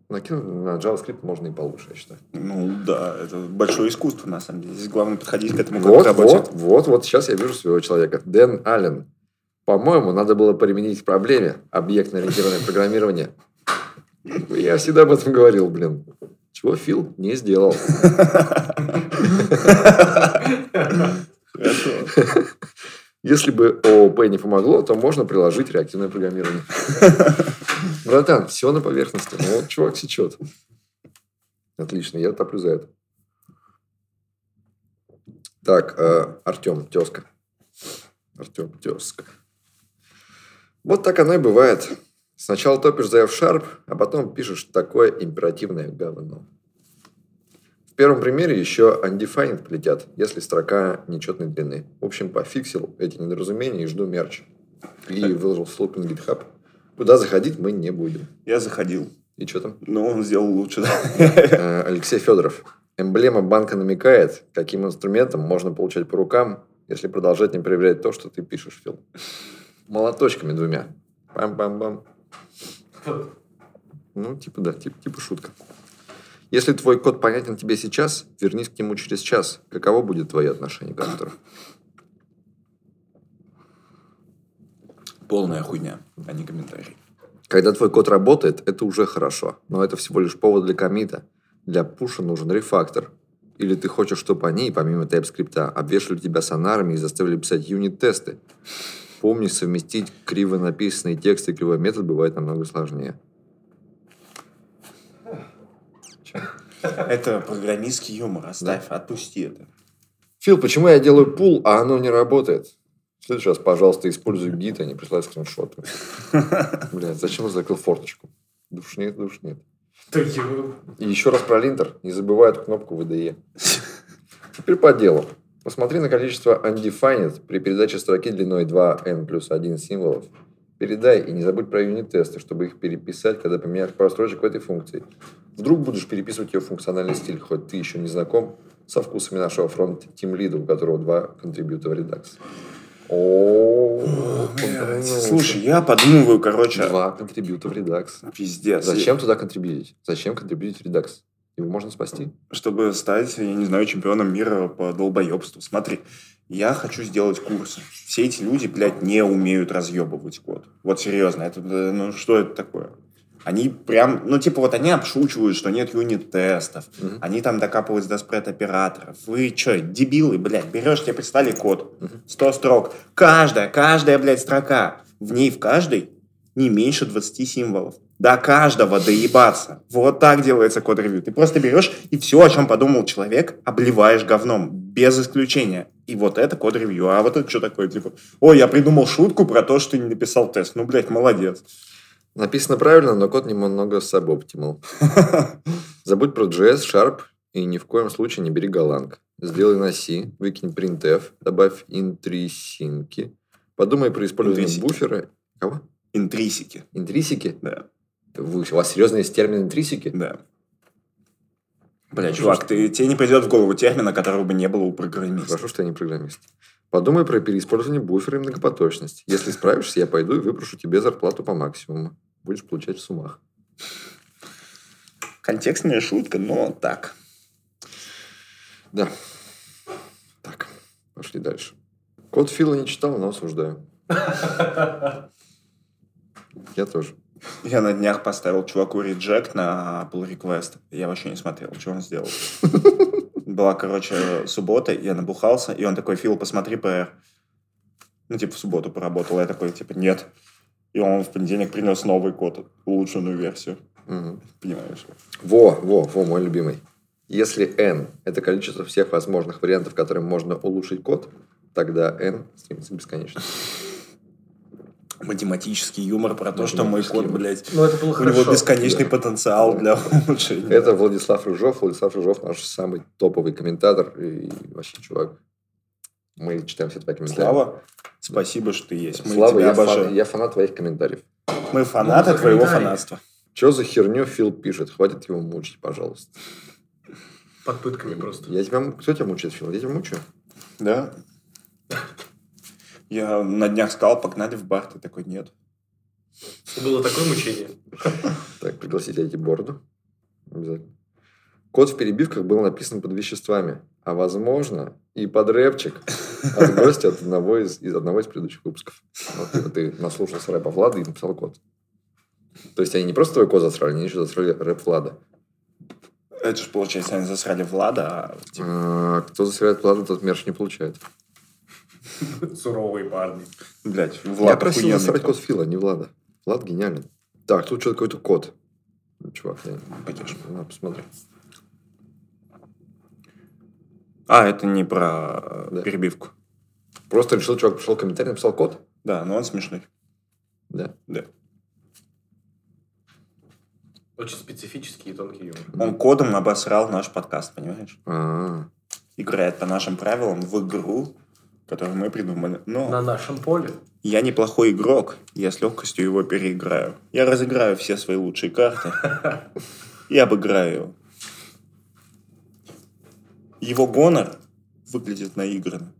Накинуть на JavaScript можно и получше, я считаю. Ну, да, это большое искусство, на самом деле. Здесь главное подходить к этому как Вот, к работе. вот, вот, вот сейчас я вижу своего человека. Дэн Аллен. По-моему, надо было применить к проблеме объектно-ориентированное программирование. Я всегда об этом говорил, блин. Чего Фил не сделал. Если бы ООП не помогло, то можно приложить реактивное программирование. Братан, все на поверхности. Ну вот чувак сечет. Отлично, я топлю за это. Так, э, Артем, тезка. Артем, тезка. Вот так оно и бывает. Сначала топишь за F-Sharp, а потом пишешь такое императивное говно. В первом примере еще undefined полетят, если строка нечетной длины. В общем, пофиксил эти недоразумения и жду мерч. И выложил ссылку на GitHub. Куда заходить мы не будем. Я заходил. И что там? Но он сделал лучше. Э, Алексей Федоров. Эмблема банка намекает, каким инструментом можно получать по рукам, если продолжать не проверять то, что ты пишешь, Фил. Молоточками двумя. Пам-пам-пам. Ну, типа да, типа, типа шутка. Если твой код понятен тебе сейчас, вернись к нему через час. Каково будет твое отношение к автору? Полная хуйня, а не комментарий. Когда твой код работает, это уже хорошо. Но это всего лишь повод для комита. Для пуша нужен рефактор. Или ты хочешь, чтобы они, помимо TypeScript, обвешивали тебя сонарами и заставили писать юнит-тесты. Помни, совместить криво написанные тексты и кривой метод бывает намного сложнее. Это программистский юмор. Оставь, отпусти это. Фил, почему я делаю пул, а оно не работает? В следующий раз, пожалуйста, используй гид, а не присылай скриншоты. Блядь, зачем я закрыл форточку? Душнит, душнит. И еще раз про линтер. Не забывай эту кнопку VDE. Теперь по делу. Посмотри на количество undefined при передаче строки длиной 2n плюс 1 символов. Передай и не забудь про юнит-тесты, чтобы их переписать, когда поменяешь пару строчек в этой функции. Вдруг будешь переписывать ее функциональный стиль, хоть ты еще не знаком со вкусами нашего фронт тим лида, у которого два контрибьюта в Redux. О. Слушай, я подумываю, короче, Два контрибьюта в Redux. пиздец. Зачем туда контрибьютить? Зачем контрибьютить Redux? Его можно спасти. Чтобы стать, я не знаю, чемпионом мира по долбоебству. Смотри, я хочу сделать курсы. Все эти люди, блядь, не умеют разъебывать код. Вот серьезно, это, ну что это такое? Они прям, ну типа вот они обшучивают, что нет юнит-тестов. Мгм. Они там докапываются до спред-операторов. Вы что, дебилы, блядь, берешь, тебе прислали код. 100 строк. Каждая, каждая, блядь, строка. В ней в каждой не меньше 20 символов. До каждого доебаться. Вот так делается код-ревью. Ты просто берешь и все, о чем подумал человек, обливаешь говном. Без исключения. И вот это код-ревью. А вот это что такое? Типа, ой, я придумал шутку про то, что ты не написал тест. Ну, блядь, молодец. Написано правильно, но код немного suboptimal. [LAUGHS] Забудь про JS, Sharp и ни в коем случае не бери Golang. Сделай на C, выкинь printf, добавь интрисинки. Подумай про использование Интрисики. буфера. Кого? Интрисики. Интрисики? Да, Вы- у вас серьезно есть термин интрисики? да. Бля, чувак, ты, тебе не придет в голову термина, которого бы не было у программиста. Хорошо, что я не программист. Подумай про переиспользование буфера и многопоточность. Если справишься, я пойду и выпрошу тебе зарплату по максимуму. Будешь получать в суммах. Контекстная шутка, но так. Да. Так, пошли дальше. Код Фила не читал, но осуждаю. [LAUGHS] Я тоже. Я на днях поставил чуваку реджект на pull request. Я вообще не смотрел, что он сделал. Была, короче, суббота, я набухался, и он такой, Фил, посмотри PR. Ну, типа, в субботу поработал. Я такой, типа, нет. И он в понедельник принес новый код, улучшенную версию. Мгм. Понимаешь? Во, во, во, мой любимый. Если n – это количество всех возможных вариантов, которым можно улучшить код, тогда n стремится к бесконечности. Математический юмор про то, что мой юмор. блядь, Ну, это было у хорошо. него бесконечный Да. потенциал для улучшения. Это Владислав Рыжов. Владислав Рыжов наш самый топовый комментатор и вообще чувак. Мы читаем все твои комментарии. Слава, спасибо, что ты есть. Мы Слава, тебя я, фан- обожаем. я фанат твоих комментариев. Мы фанаты Ну, твоего фанатства. Че за херню Фил пишет? Хватит его мучить, пожалуйста. Под пытками просто. Я тебя... Кто тебя мучает, Фил? Я тебя мучаю? Да. [LAUGHS] Я на днях сказал, погнали в бар. Ты такой, нет. Было такое мучение. [LAUGHS] Так, пригласите эти бороду. Обязательно. Код в перебивках был написан под веществами. А возможно, и под рэпчик от [LAUGHS] гостя от одного из, из одного из предыдущих выпусков. Вот, типа, ты наслушался рэпа Влада и написал код. То есть они не просто твой код засрали, они еще засрали рэп Влада. Это же, получается, они засрали Влада, а типа, А, кто засирает Влада, тот мерч не получает. [LAUGHS] Суровые парни. блядь, Я Влад просил охуенный засрать код. Фила, не Влада. Влад гениален. Так, тут что-то какой-то код. Ну, Чувак, я... Пойдешь. На, посмотри. А, это не про э, Да. перебивку. Просто решил, чувак пришел в комментарий, написал код. Да, но он смешной. Да. Да. Очень специфический и тонкий юмор. Он кодом обосрал наш подкаст, понимаешь? А, Играет по нашим правилам в игру, которую мы придумали. Но На нашем поле. я неплохой игрок, я с легкостью его переиграю. Я разыграю все свои лучшие карты и обыграю его. Его гонор выглядит наигранно.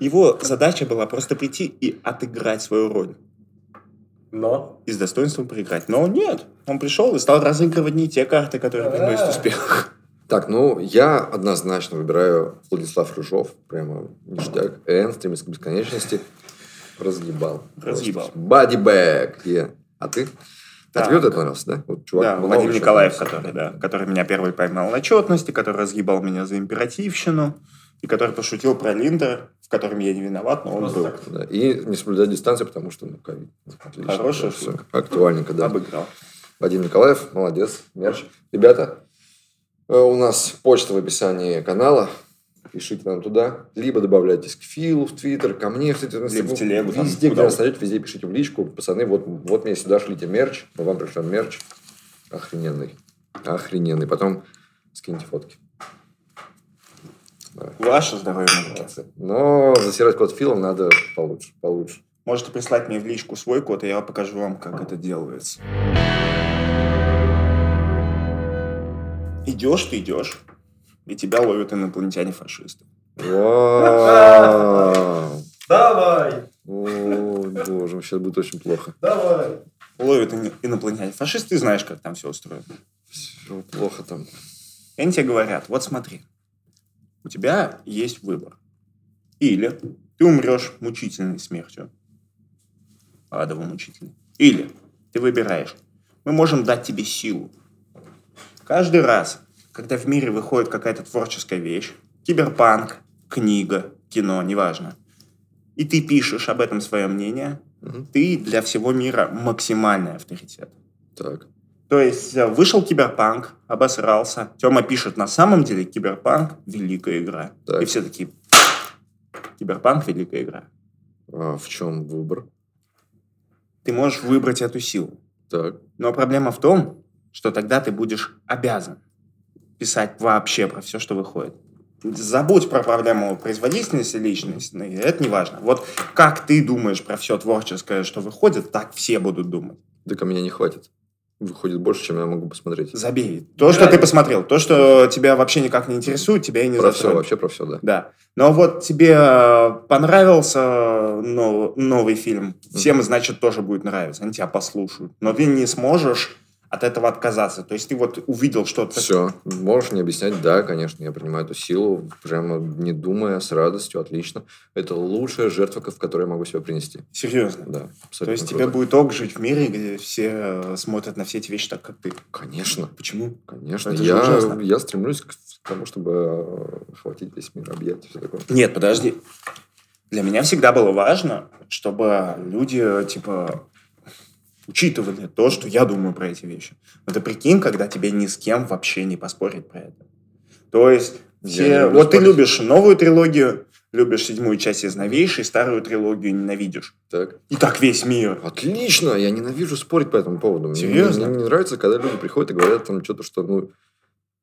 Его задача была просто прийти и отыграть свою роль. Но И с достоинством проиграть. Но нет. Он пришел и стал разыгрывать не те карты, которые приносят успех. Так, ну, я однозначно выбираю Владислав Рыжов. Прямо ништяк. Н, стремится к бесконечности. Разъебал. Разъебал. Бодибэк. Yeah. А ты? А Так. тебе это понравился, да? Вот чувак Да, еще Николаев, который, да, который меня первый поймал на четности, который разъебал меня за императивщину, и который пошутил про Линдер, в котором я не виноват, но он Просто был. так. Да, И не соблюдать дистанцию, потому что, ну, ковид. Отлично. Хорошая Да, штука. Актуальненько, да. Обыграл. Вадим Николаев, молодец, мерч. Ребята, у нас почта в описании канала. Пишите нам туда. Либо добавляйтесь к Филу в Твиттер, ко мне в Твиттер, Либо в телегу, Везде, где нас найдете, везде пишите в личку. Пацаны, вот, вот мне сюда шлите мерч. Мы вам пришлем мерч. Охрененный. Охрененный. Потом скиньте фотки. Давай. Ваше здоровье. Молодцы. Но засирать код Фила надо получше. получше. Можете прислать мне в личку свой код, и я покажу вам, как это делается. Идешь ты, идешь, и тебя ловят инопланетяне-фашисты. Давай! О, боже, сейчас будет очень плохо. Давай! Ловят ин- инопланетяне-фашисты, ты знаешь, как там все устроено. Все плохо там. И они тебе говорят, вот смотри, у тебя есть выбор. Или ты умрешь мучительной смертью. Адово мучительной. Или ты выбираешь. Мы можем дать тебе силу. Каждый раз, когда в мире выходит какая-то творческая вещь, киберпанк, книга, кино, неважно, и ты пишешь об этом свое мнение, Мгм. ты для всего мира максимальный авторитет. Так. То есть э, вышел киберпанк, обосрался. Тёма пишет, на самом деле киберпанк – великая игра. Так. И все такие, киберпанк – великая игра. А в чем выбор? Ты можешь выбрать эту силу. Так. Но проблема в том, что тогда ты будешь обязан писать вообще про все, что выходит. Забудь про проблему производительности личности, это не важно. Вот как ты думаешь про все творческое, что выходит, так все будут думать. Так а меня не хватит. Выходит больше, чем я могу посмотреть. Забей. То, что ты посмотрел, то, что тебя вообще никак не интересует, тебя и не Про все, затронет. вообще про все, да. Да. Но вот тебе э, понравился нов- новый фильм, всем, значит, тоже будет нравиться. Они тебя послушают. Но ты не сможешь от этого отказаться. То есть ты вот увидел что-то... Все. Можешь не объяснять? Да, конечно, я принимаю эту силу, прямо не думая, с радостью, отлично. Это лучшая жертва, в которой я могу себя принести. Серьезно. Да, абсолютно То есть круто. тебе будет ок жить в мире, где все э, смотрят на все эти вещи так, как ты. Конечно, Почему? конечно. Это Я, я стремлюсь к тому, чтобы э, охватить весь мир, объять все такое. Нет, подожди. Для меня всегда было важно, чтобы люди, типа, учитывали то, что я думаю про эти вещи. Но ты прикинь, когда тебе ни с кем вообще не поспорить про это. То есть, все... вот ты спорить. любишь новую трилогию, любишь седьмую часть из новейшей, старую трилогию ненавидишь. Так. И так весь мир. Отлично! Я ненавижу спорить по этому поводу. Мне- Серьезно? Мне, не нравится, когда люди приходят и говорят там что-то, что, ну...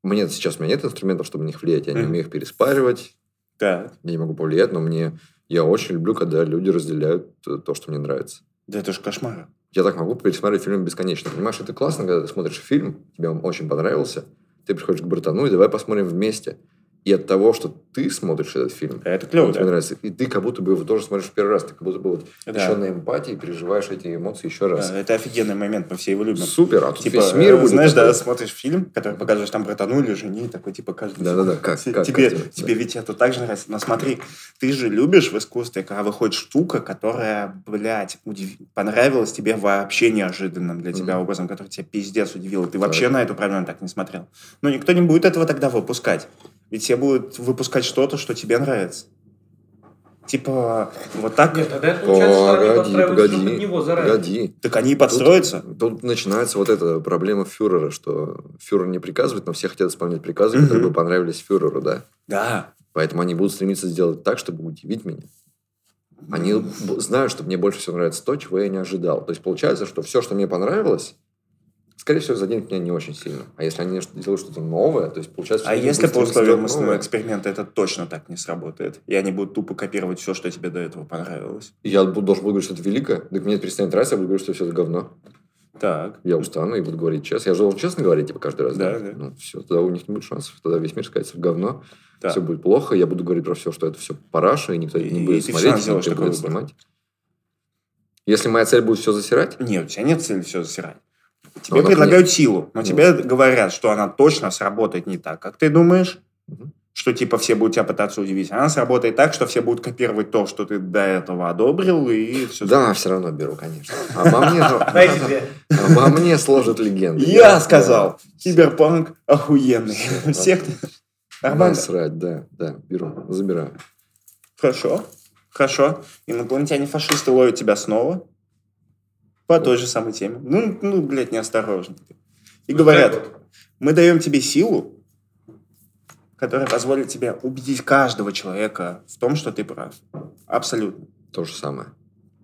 Мне сейчас у меня нет инструментов, чтобы на них влиять. Я не умею их переспаривать, Да. я не могу повлиять, но мне... Я очень люблю, когда люди разделяют э, то, что мне нравится. Да это же кошмар. Я так могу пересматривать фильм бесконечно. Понимаешь, это классно, когда ты смотришь фильм, тебе он очень понравился, ты приходишь к братану, и давай посмотрим вместе. И от того, что ты смотришь этот фильм, Это клево, да. нравится, и ты как будто бы его тоже смотришь в первый раз, ты как будто бы вот Да. еще на эмпатии переживаешь эти эмоции еще раз. Да, Это офигенный момент, мы все его любим. Супер, а тут Типа, весь мир э, будет знаешь, такой. да, смотришь фильм, который показываешь там братану или жене, и такой, типа, каждый... Да-да-да, как- как- тебе, как тебе, да. ведь это так же нравится. Но смотри, ты же любишь в искусстве, когда выходит штука, которая, блядь, удив- понравилась тебе вообще неожиданным для тебя Мгм. образом, который тебя пиздец удивил. Ты вообще на эту проблему так не смотрел. Но никто не будет этого тогда выпускать. Ведь все будут выпускать что-то, что тебе нравится. Типа, вот так... Нет, тогда это получается, что они Погоди, подстраиваются под него заранее. погоди. Так они и подстроятся. Тут, тут начинается вот эта проблема фюрера, что фюрер не приказывает, но все хотят исполнять приказы, которые Мгм. бы понравились фюреру, да. Да. Поэтому они будут стремиться сделать так, чтобы удивить меня. Они знают, что мне больше всего нравится то, чего я не ожидал. То есть получается, что все, что мне понравилось, скорее всего, заденет меня не очень сильно. А если они делают что-то новое, то есть получается... А если по условиям мысленного эксперимента это точно так не сработает, и они будут тупо копировать все, что тебе до этого понравилось? Я буду- должен буду говорить, что это великое, так мне это перестанет нравиться, я буду говорить, что все это говно. Так. Я устану и буду говорить честно. Я же должен честно говорить, типа, каждый раз. Да, да. Ну, все, тогда у них не будет шансов. Тогда весь мир скатится в говно. Да. Все будет плохо. Я буду говорить про все, что это все параша, и никто это не И будет смотреть, и сделаешь никто не будет выбор. снимать. Если моя цель будет все засирать, Нет, у тебя нет цели все засирать. Тебе Она предлагают силу, но Ну. тебе говорят, что она точно сработает не так, как ты думаешь, Мгм. что типа все будут тебя пытаться удивить. Она сработает так, что все будут копировать то, что ты до этого одобрил, и все. да, все равно беру, конечно. Обо мне, [LAUGHS] обо мне сложат легенды. Я сказал, киберпанк охуенный. [LAUGHS] Всех нормально. Насрать, да, да, беру, забираю. Хорошо, хорошо. Инопланетяне-фашисты ловят тебя снова по той же самой теме. Ну, ну, блядь, неосторожно. И говорят, мы даем тебе силу, которая позволит тебе убедить каждого человека в том, что ты прав. Абсолютно. То же самое.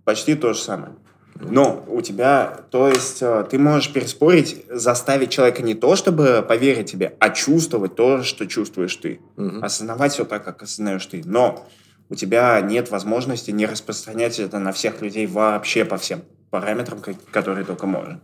Почти то же самое. Но у тебя, то есть, э, ты можешь переспорить, заставить человека не то, чтобы поверить тебе, а чувствовать то, что чувствуешь ты. Мгм. Осознавать все так, как осознаешь ты. Но у тебя нет возможности не распространять это на всех людей вообще по всем параметрам, ко- которые только можно.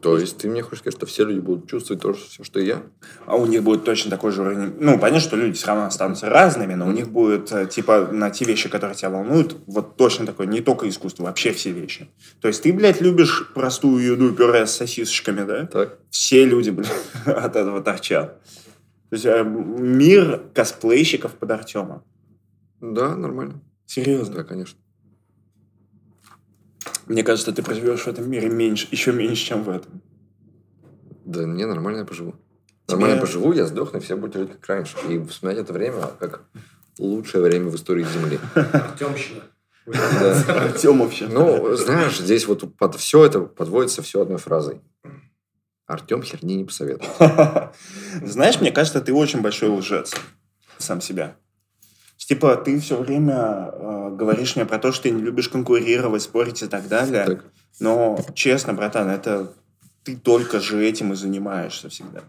То есть ты мне хочешь сказать, что все люди будут чувствовать то же, все, что и я? А у них будет точно такой же уровень. Ну, понятно, что люди все равно останутся разными, но у них будет, э, типа, на те вещи, которые тебя волнуют, вот точно такое, не только искусство, вообще все вещи. То есть ты, блядь, любишь простую еду, пюре с сосисочками, да? Так? Все люди, блядь, [LAUGHS] от этого торчат. То есть э, мир косплейщиков под Артема. Да, нормально. Серьезно. Да, конечно. Мне кажется, ты проживешь в этом мире меньше, еще меньше, чем в этом. Да, мне нормально я поживу. Нормально Тебе- поживу, я сдохну, и все будут жить как раньше. И вспоминать это время как лучшее время в истории Земли. Артемщина. Да. Артем вообще. Ну, знаешь, здесь вот под все это подводится все одной фразой. Артем херни не посоветует. [LAUGHS] Знаешь, мне кажется, ты очень большой лжец. Сам себя. Типа, ты все время э, говоришь мне про то, что ты не любишь конкурировать, спорить и так далее. Так. Но, честно, братан, это ты только же этим и занимаешься всегда.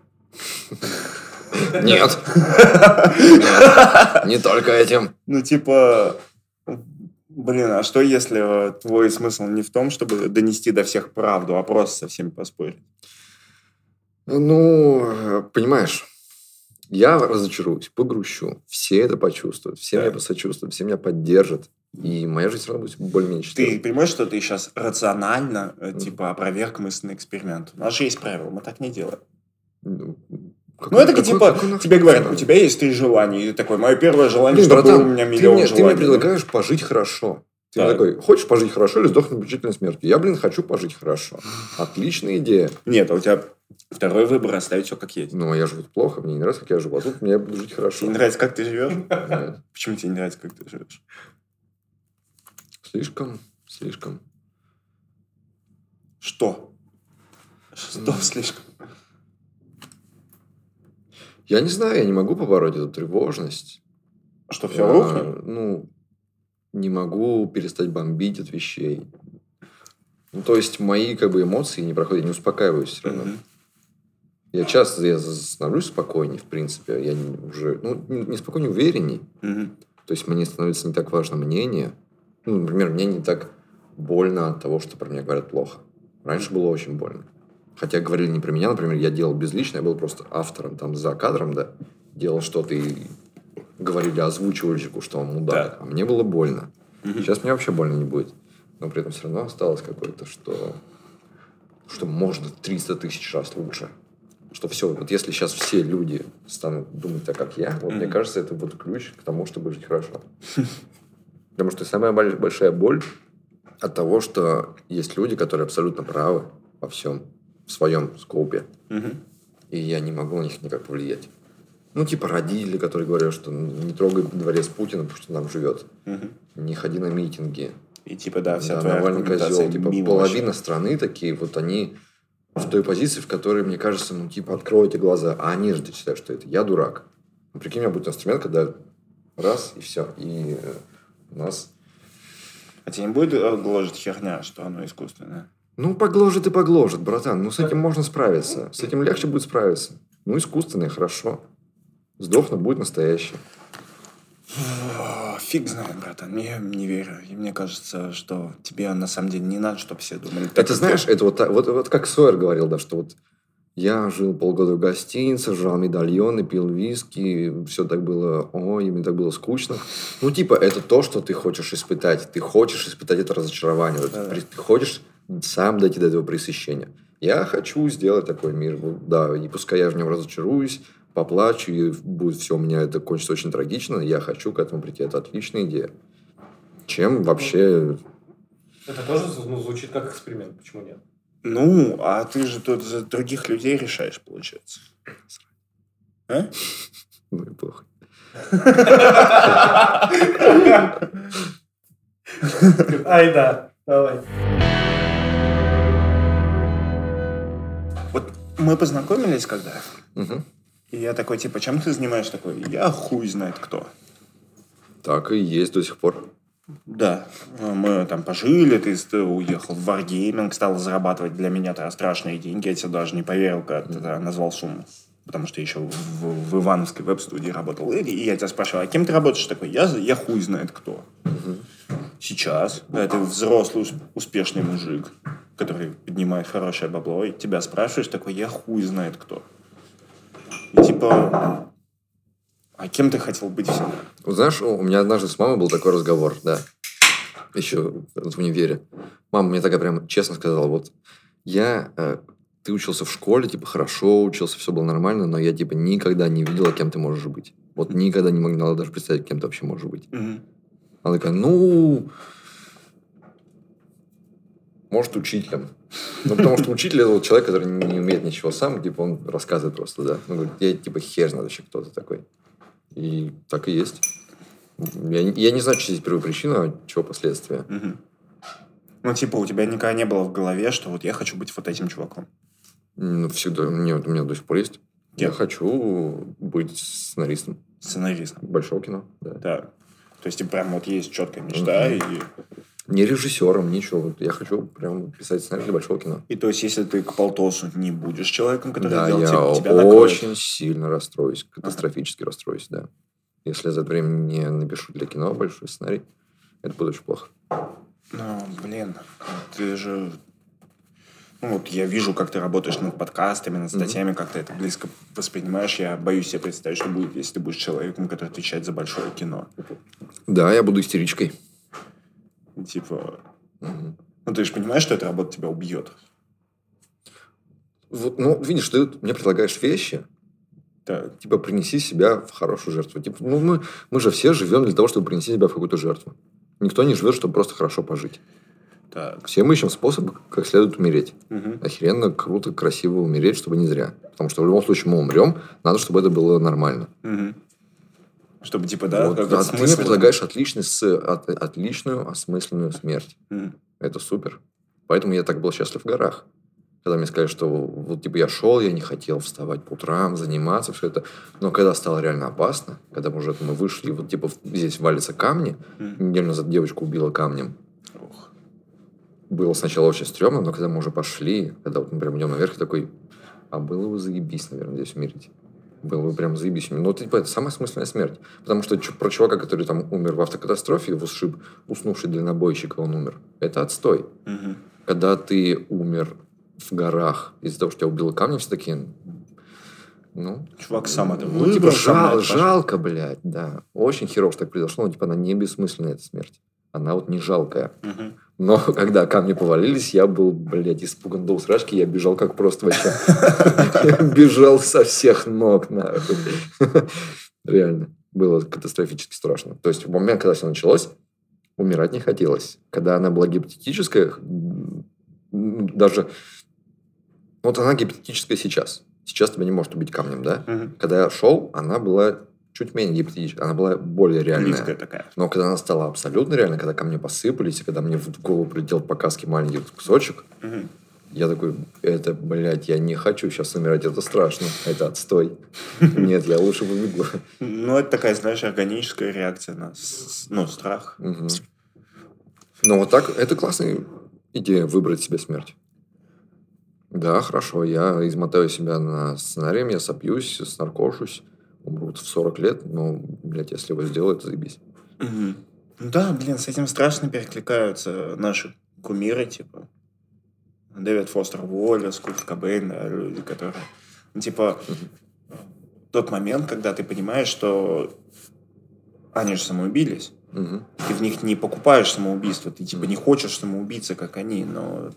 Нет. [LAUGHS] Не только этим. Ну, типа, блин, а что если э, твой смысл не в том, чтобы донести до всех правду, а просто со всеми поспорить? Ну, э, понимаешь, я разочаруюсь, погрущу. Все это почувствуют, все Да. меня посочувствуют, все меня поддержат. И моя жизнь все равно будет более-менее Ты понимаешь, что ты сейчас рационально, э, типа, опроверг мысленный эксперимент? У нас же есть правила, мы так не делаем. Ну, Ну, это как, какой- типа, какой тебе говорят, у тебя есть три желания. И ты такой, мое первое желание, Блин, чтобы братан, у меня ты миллион мне, ты мне желаний. предлагаешь пожить хорошо. Ты Так. такой, хочешь пожить хорошо или сдохнуть мучительной смертью? Я, блин, хочу пожить хорошо. Отличная идея. Нет, а у тебя второй выбор оставить все как есть. Но я живу плохо, мне не нравится, как я живу. А тут мне буду жить хорошо. Тебе не нравится, как ты живешь? Почему тебе не нравится, как ты живешь? Слишком, слишком. Что? Что слишком? Я не знаю, я не могу побороть эту тревожность. Что, все рухнет? Ну, не могу перестать бомбить от вещей. Ну, то есть, мои как бы эмоции не проходят, я не успокаиваюсь все равно. Мгм. Я часто я становлюсь спокойнее, в принципе. Я не- уже, ну, не, не спокойнее, уверенней. Мгм. То есть, мне становится не так важно мнение. Ну, например, мне не так больно от того, что про меня говорят плохо. Раньше было очень больно. Хотя говорили не про меня, например, я делал безлично, я был просто автором там за кадром, да, делал что-то и говорили озвучивальщику, что он мудак. Да. А мне было больно. Мгм. Сейчас мне вообще больно не будет. Но при этом все равно осталось какое-то, что, что можно 300 тысяч раз лучше. Что все, вот если сейчас все люди станут думать так, как я, вот мне Мгм. кажется, это вот ключ к тому, чтобы жить хорошо. Потому что самая боль- большая боль от того, что есть люди, которые абсолютно правы во всем, в своем скопе. Мгм. И я не могу на них никак повлиять. Ну, типа родители, которые говорят, что не трогай дворец Путина, потому что там живет. Мгм. Не ходи на митинги. И типа, да, вся Да, твоя Навальный козел. Типа, половина вообще. страны такие, вот они в той позиции, в которой, мне кажется, ну, типа, откройте глаза. А они же считают, что это я дурак. Ну, прикинь, у меня будет инструмент, когда раз, и все. И э, у нас... А тебе не будет э, гложет херня, что оно искусственное? Ну, погложит и погложит, братан. Ну, с этим можно справиться. С этим легче будет справиться. Ну, искусственное, хорошо. Сдохнуть будет настоящее. О, Фиг знает, братан, я не верю. И мне кажется, что тебе на самом деле не надо, чтобы все думали. так, Это знаешь, ты. это вот, вот, вот как Сойер говорил, да, что вот я жил полгода в гостинице, жрал медальоны, пил виски, все так было, ой, мне так было скучно. Ну, типа, это то, что ты хочешь испытать. Ты хочешь испытать это разочарование. Да-да. при- Ты хочешь сам дойти до этого пресыщения. Я хочу сделать такой мир. Да, и пускай я в нем разочаруюсь, поплачу, и будет все у меня это кончится очень трагично, я хочу к этому прийти. Это отличная идея. Чем вообще... Это тоже ну, звучит как эксперимент. Почему нет? Ну, а ты же тут за других людей решаешь, получается. А? [LAUGHS] Ну, и плохо. [LAUGHS] Ай, да. Давай. Вот мы познакомились когда, Мгм. И я такой, типа, чем ты занимаешься? Такой, я хуй знает кто. Так и есть до сих пор. Да, мы там пожили, ты уехал в Wargaming, стал зарабатывать для меня тогда страшные деньги. Я тебе даже не поверил, когда ты тогда назвал сумму. Потому что еще в, в Ивановской веб-студии работал. И, и я тебя спрашивал, а кем ты работаешь? Такой, я, я хуй знает кто. Сейчас, когда ты взрослый, ус- успешный мужик, который поднимает хорошее бабло, и тебя спрашиваешь, такой, я хуй знает кто. И типа, а кем ты хотел быть всегда? Вот знаешь, у меня однажды с мамой был такой разговор, да, еще в универе. Мама мне такая прям честно сказала, вот, я, э, ты учился в школе, типа, хорошо учился, все было нормально, но я, типа, никогда не видела, кем ты можешь быть. Вот никогда не могла даже представить, кем ты вообще можешь быть. Мгм. Она такая, ну, может, учителем. Ну, потому что учитель это человек, который не умеет ничего сам, типа он рассказывает просто, да. Он говорит, я типа хер знает вообще кто-то такой. И так и есть. Я, не- я не знаю, что здесь первопричина, а чего последствия. Ну, типа, у тебя никогда не было в голове, что вот я хочу быть вот этим чуваком. Ну, всегда, нет, у меня до сих пор есть. Я Кем? хочу быть сценаристом Сценаристом. большого кино, да. Да. То есть, типа, прям вот есть четкая мечта, и, Не режиссером, ничего. Вот Я хочу прям писать сценарий для большого кино. и то есть, если ты к полтосу не будешь человеком, который Да, делает, я типа, тебя накроет. очень сильно расстроюсь, катастрофически расстроюсь, да. Если я за это время не напишу для кино большой сценарий, это будет очень плохо. Ну, блин, ты же... Ну, вот я вижу, как ты работаешь над подкастами, над статьями, как ты это близко воспринимаешь. Я боюсь себе представить, что будет, если ты будешь человеком, который отвечает за большое кино. Да, я буду истеричкой. Типа... Ну, ты же понимаешь, что эта работа тебя убьет. Вот, ну, видишь, ты мне предлагаешь вещи, Так. типа, принеси себя в хорошую жертву. Типа, ну, мы, мы же все живем для того, чтобы принести себя в какую-то жертву. Никто не живет, чтобы просто хорошо пожить. Так. Все мы ищем способ, как следует умереть. Мгм. Охеренно, круто, красиво умереть, чтобы не зря. Потому что в любом случае мы умрем, надо, чтобы это было нормально. Мгм. Чтобы, типа, да, Вот, как а ты мне предлагаешь отличный, с, от- отличную, осмысленную смерть. Мгм. Это супер. Поэтому я так был счастлив в горах. Когда мне сказали, что вот типа я шел, я не хотел вставать по утрам, заниматься, все это. Но когда стало реально опасно, когда мы уже мы вышли, вот типа здесь валятся камни, Мгм. неделю назад девочку убила камнем. Ох. Было сначала очень стрёмно, но когда мы уже пошли, когда вот мы прям идем наверх, я такой, а было бы заебись, наверное, здесь умереть. Было бы прям заебись. Ну, типа, это самая смысленная смерть. Потому что про чувака, который там умер в автокатастрофе, его сшиб уснувший дальнобойщик, он умер. Это отстой. Мгм. Когда ты умер в горах из-за того, что тебя убило камнем, все такие, ну... Чувак сам это Ну, типа, на жал- это жалко, блядь, да. Очень херово, что так произошло, но, типа, она не бессмысленная, эта смерть. Она вот не жалкая. Мгм. Но [LAUGHS] когда камни повалились, я был, блядь, испуган до усрачки, я бежал как просто вообще. [LAUGHS] Бежал со всех ног, нахуй. [LAUGHS] Реально. Было катастрофически страшно. То есть, в момент, когда все началось, умирать не хотелось. Когда она была гипотетическая, даже... Вот она гипотетическая сейчас. Сейчас тебя не может убить камнем, да? Когда я шел, она была чуть менее гипотетическая. Она была более реальная. Близкая такая. Но когда она стала абсолютно реальной, когда ко мне посыпались, и когда мне в голову прилетел по каске маленький кусочек, Мгм. я такой, это, блядь, я не хочу сейчас умирать, это страшно, это отстой. [LAUGHS] Нет, я лучше побегу. Ну, это такая, знаешь, органическая реакция на ну, страх. Мгм. Ну, вот так, это классная идея, выбрать себе смерть. Да, хорошо, я измотаю себя на сценарием, я сопьюсь, снаркошусь, умру в 40 лет, но, блядь, если его сделаю, то заебись. Ну Да, блин, с этим страшно перекликаются наши кумиры, типа. Дэвид Фостер Уоллес, Курт Кобейн, да, люди, которые... Ну, типа, тот момент, когда ты понимаешь, что они же самоубились, Мгм. ты в них не покупаешь самоубийство, ты типа не хочешь самоубийца, как они, но...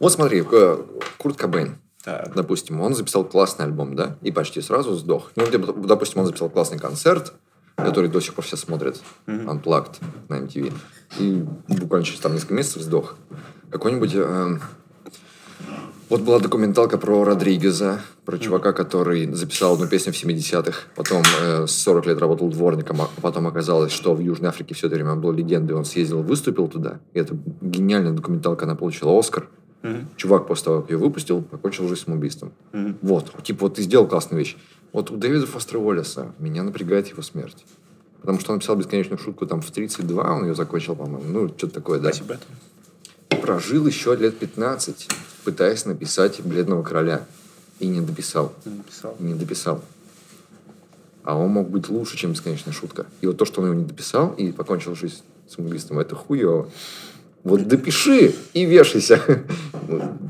Вот смотри, э, Курт Кобейн, Так. допустим, он записал классный альбом, да, и почти сразу сдох. Ну, типа, допустим, он записал классный концерт, который до сих пор все смотрят, Мгм. Unplugged на MTV, и буквально через там несколько месяцев сдох. Какой-нибудь... э, вот была документалка про Родригеза, про чувака, который записал одну песню в 70-х, потом э, 40 лет работал дворником, а потом оказалось, что в Южной Африке все это время был легендой, он съездил, выступил туда, и это гениальная документалка, она получила Оскар. Мгм. Чувак после того, как ее выпустил, покончил жизнь самоубийством. Мгм. Вот, типа, вот ты сделал классную вещь. Вот у Дэвида Фостера Уоллеса меня напрягает его смерть. Потому что он написал бесконечную шутку там в 32, он ее закончил, по-моему. Ну, что-то такое, да. Спасибо. Прожил еще лет 15, пытаясь написать «Бледного короля». И не дописал. Не написал. Не дописал. А он мог быть лучше, чем бесконечная шутка. И вот то, что он его не дописал и покончил жизнь самоубийством, это хуево. Вот допиши и вешайся.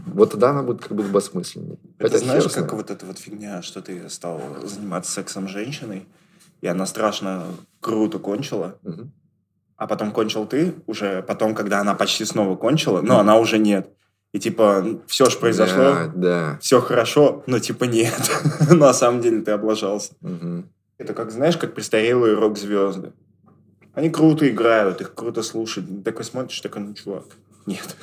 Вот тогда она будет как будто бы осмысленней. Это Хотя знаешь, хер как вот эта вот фигня, что ты стал заниматься сексом с женщиной, и она страшно круто кончила, Мгм. а потом кончил ты, уже потом, когда она почти снова кончила, но она уже нет. И типа, все же произошло, Да, да. все хорошо, но типа нет. [LAUGHS] На самом деле ты облажался. Мгм. Это как, знаешь, как престарелые рок-звезды. Они круто играют, их круто слушать. Такой смотришь, такой, ну, чувак, Нет.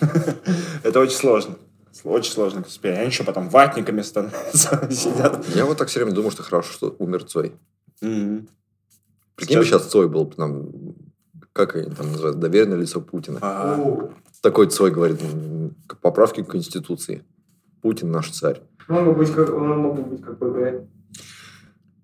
[LAUGHS] Это очень сложно. Очень сложно. Теперь они еще потом ватниками становятся, [LAUGHS] сидят. Я вот так все время думаю, что хорошо, что умер Цой. Прикинь, бы Сейчас- Цой был там, как они там называют, доверенное лицо Путина. А, Такой Цой говорит, м, к поправке к Конституции. Путин наш царь. Он мог быть как, он мог бы быть как БГ.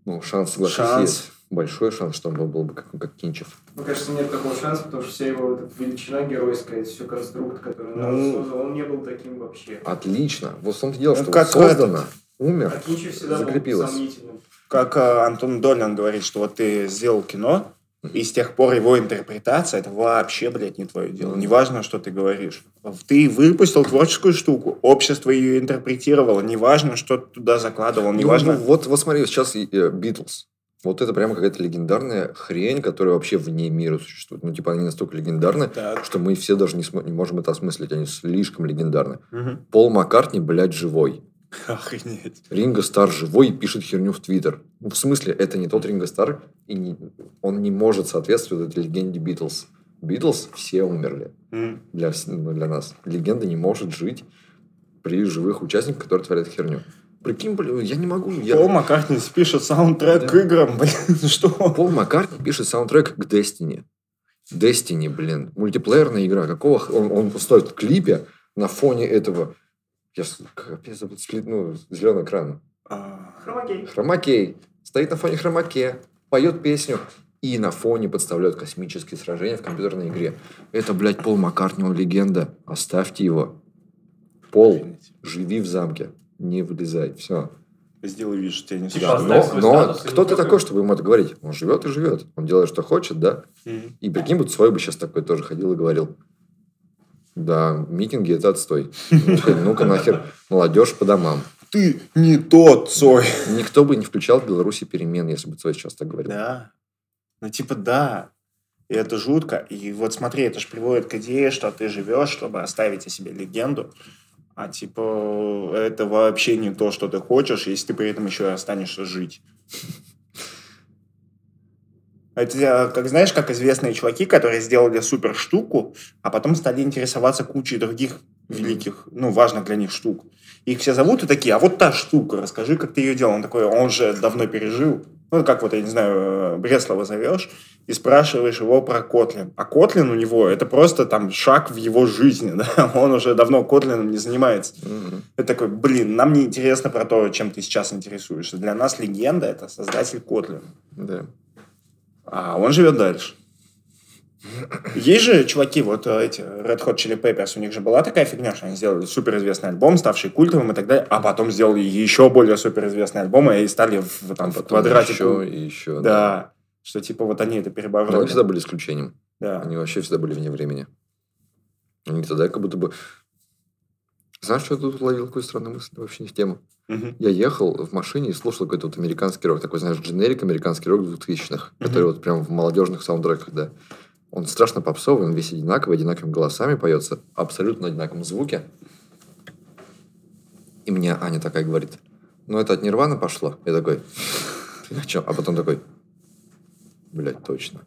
Ну, шанс, соглашусь, Шанс. есть. Большой шанс, что он был, был бы как, как Кинчев. Мне кажется, нет такого шанса, потому что вся его вот эта величина геройская, это все конструкт, который он Ну. создал, он не был таким вообще. Отлично. Вот в том-то дело, Ну, что как вот создано, умер. А Кинчев всегда закрепилось. был. Как э, Антон Долин говорит, что вот ты сделал кино, и с тех пор его интерпретация, это вообще, блядь, не твое дело. Неважно, что ты говоришь. Ты выпустил творческую штуку, общество ее интерпретировало, неважно, что ты туда закладывал, Ну, неважно... ну, вот, вот смотри, сейчас и, э, Битлз. Вот это прямо какая-то легендарная хрень, которая вообще вне мира существует. Ну, типа, они настолько легендарны, Так. что мы все даже не, смо- не можем это осмыслить. Они слишком легендарны. Мгм. Пол Маккартни, блядь, живой. Охренеть. Ринго Стар живой и пишет херню в Твиттер. Ну, в смысле, это не тот Ринго Стар, и не- он не может соответствовать этой легенде Битлз. Битлз все умерли М. для, ну, для нас. Легенда не может жить при живых участниках, которые творят херню. Прикинь, блин, я не могу. Я... Пол Маккартни пишет саундтрек к Да. играм, [LAUGHS] блин, что? Пол Маккартни пишет саундтрек к Destiny. Destiny, блин. Мультиплеерная игра. Какого... Он, он стоит в клипе на фоне этого... Я капец, ну, зеленый экран. А, Хромакей. Хромакей. Стоит на фоне хромаке, поет песню. И на фоне подставляют космические сражения в компьютерной игре. Это, блядь, Пол Маккартни, он легенда. Оставьте его. Пол, живи в замке. Не вылезай. Все. Сделай вид, что тебя не Типа, существует. Но, Оставь свой но и кто ты такой, чтобы ему это говорить? Он живет и живет. Он делает, что хочет, да? Мгм. И прикинь, вот Цой бы сейчас такой тоже ходил и говорил. Да, митинги это отстой. Ну-ка, ну-ка нахер, молодежь по домам. Ты не тот Цой. Никто бы не включал в Беларуси перемен, если бы Цой сейчас так говорил. Да. Ну, типа, да. И это жутко. И вот смотри, это же приводит к идее, что ты живешь, чтобы оставить о себе легенду. А типа, это вообще не то, что ты хочешь, если ты при этом еще и останешься жить. Это э, как знаешь, как известные чуваки, которые сделали супер штуку, а потом стали интересоваться кучей других великих, ну, важных для них штук. Их все зовут и такие, а вот та штука, расскажи, как ты ее делал. Он такой, он же давно пережил. Ну, как вот, я не знаю, э, Бреслова зовешь и спрашиваешь его про Котлин. А Котлин у него это просто там шаг в его жизни, [LAUGHS] да? Он уже давно Котлином не занимается. Мгм. Это такой, блин, нам не интересно про то, чем ты сейчас интересуешься. Для нас легенда – это создатель Котлина. Да. А он живет дальше. Есть же чуваки, вот э, эти Red Hot Chili Peppers, у них же была такая фигня, что они сделали суперизвестный альбом, ставший культовым и так далее, а потом сделали еще более суперизвестный альбом и стали в, там, в Потом квадратику. еще и еще. Да. Что типа вот они это Но перебороли. они всегда были исключением. Да. Они вообще всегда были вне времени. Они тогда как будто бы... Знаешь, что я тут ловил какую странную мысль? Вообще не в тему. Мгм. Я ехал в машине и слушал какой-то вот американский рок. Такой, знаешь, дженерик американский рок 2000-х. Который вот прям в молодежных саундтреках, да. Он страшно попсовый, он весь одинаковый, одинаковыми голосами поется. Абсолютно одинаковом звуке. И мне Аня такая говорит, ну это от Нирваны пошло. Я такой, «Ты о чем? А потом такой, блядь, точно.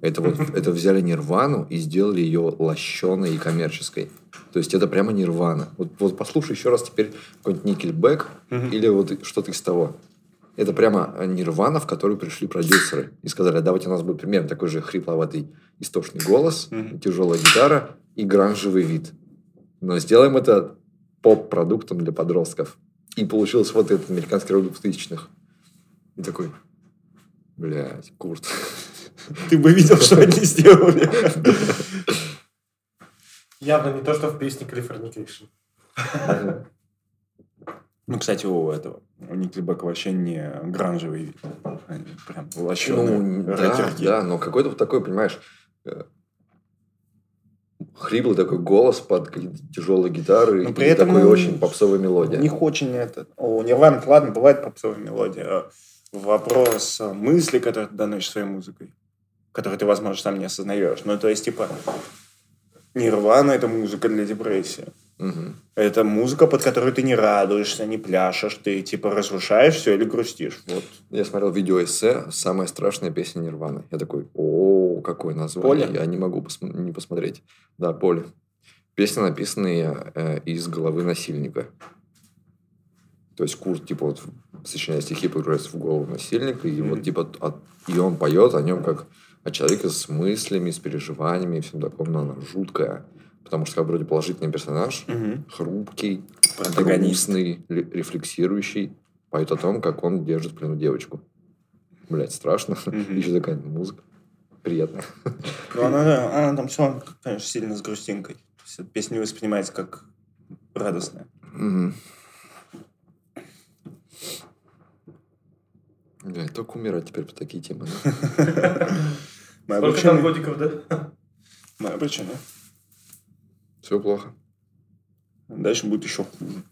Это вот, [LAUGHS] это взяли Нирвану и сделали ее лощеной и коммерческой. То есть это прямо Нирвана. Вот, вот послушай еще раз теперь какой-нибудь Никельбэк или вот что-то из того. Это прямо Нирвана, в которую пришли продюсеры и сказали, «А давайте у нас будет примерно такой же хрипловатый истошный голос, тяжелая гитара и гранжевый вид. Но сделаем это поп-продуктом для подростков. И получилось вот этот американский рок 2000-х. И такой, блядь, Курт. [LAUGHS] Ты бы видел, что они сделали. Явно не то, что в песне Californication. Ну, кстати, у этого, у Никельбека вообще не гранжевый вид. Они прям лощеные Ну, да, да, но какой-то вот такой, понимаешь, э, хриплый такой голос под тяжелые гитары Но и при этом, такой очень попсовая мелодия. У них очень это... У Нирваны, ладно, бывает попсовая мелодия. а Вопрос а, мысли, которые ты доносишь своей музыкой, которые ты, возможно, сам не осознаешь. Ну, то есть, типа, Нирвана — это музыка для депрессии. Мгм. Это музыка, под которую ты не радуешься, не пляшешь, ты типа разрушаешь все или грустишь. Вот. Я смотрел видео-эссе «Самая страшная песня Нирваны». Я такой, о, какое название. Поле? Я не могу посм- не посмотреть. Да, поле. Песня, написанная э, из головы насильника. То есть Курт, типа, вот, сочиняя стихи, погружается в голову насильника, и вот, типа, от- и он поет о нем как о человеке с мыслями, с переживаниями и всем таком, но она жуткая. Потому что как вроде положительный персонаж, Мгм. хрупкий, грустный, ре- рефлексирующий, поет о том, как он держит в плену девочку. Блять, страшно. [LAUGHS] Мгм. Еще такая музыка. Приятно. Ну, она, она там все, конечно, сильно с грустинкой. То есть эта песня не воспринимается как радостная. Мгм. Блядь, только умирать теперь по такие темы. да? [LAUGHS] Моя Сколько там годиков, да? Моя причина. Все плохо. Дальше будет еще хуже.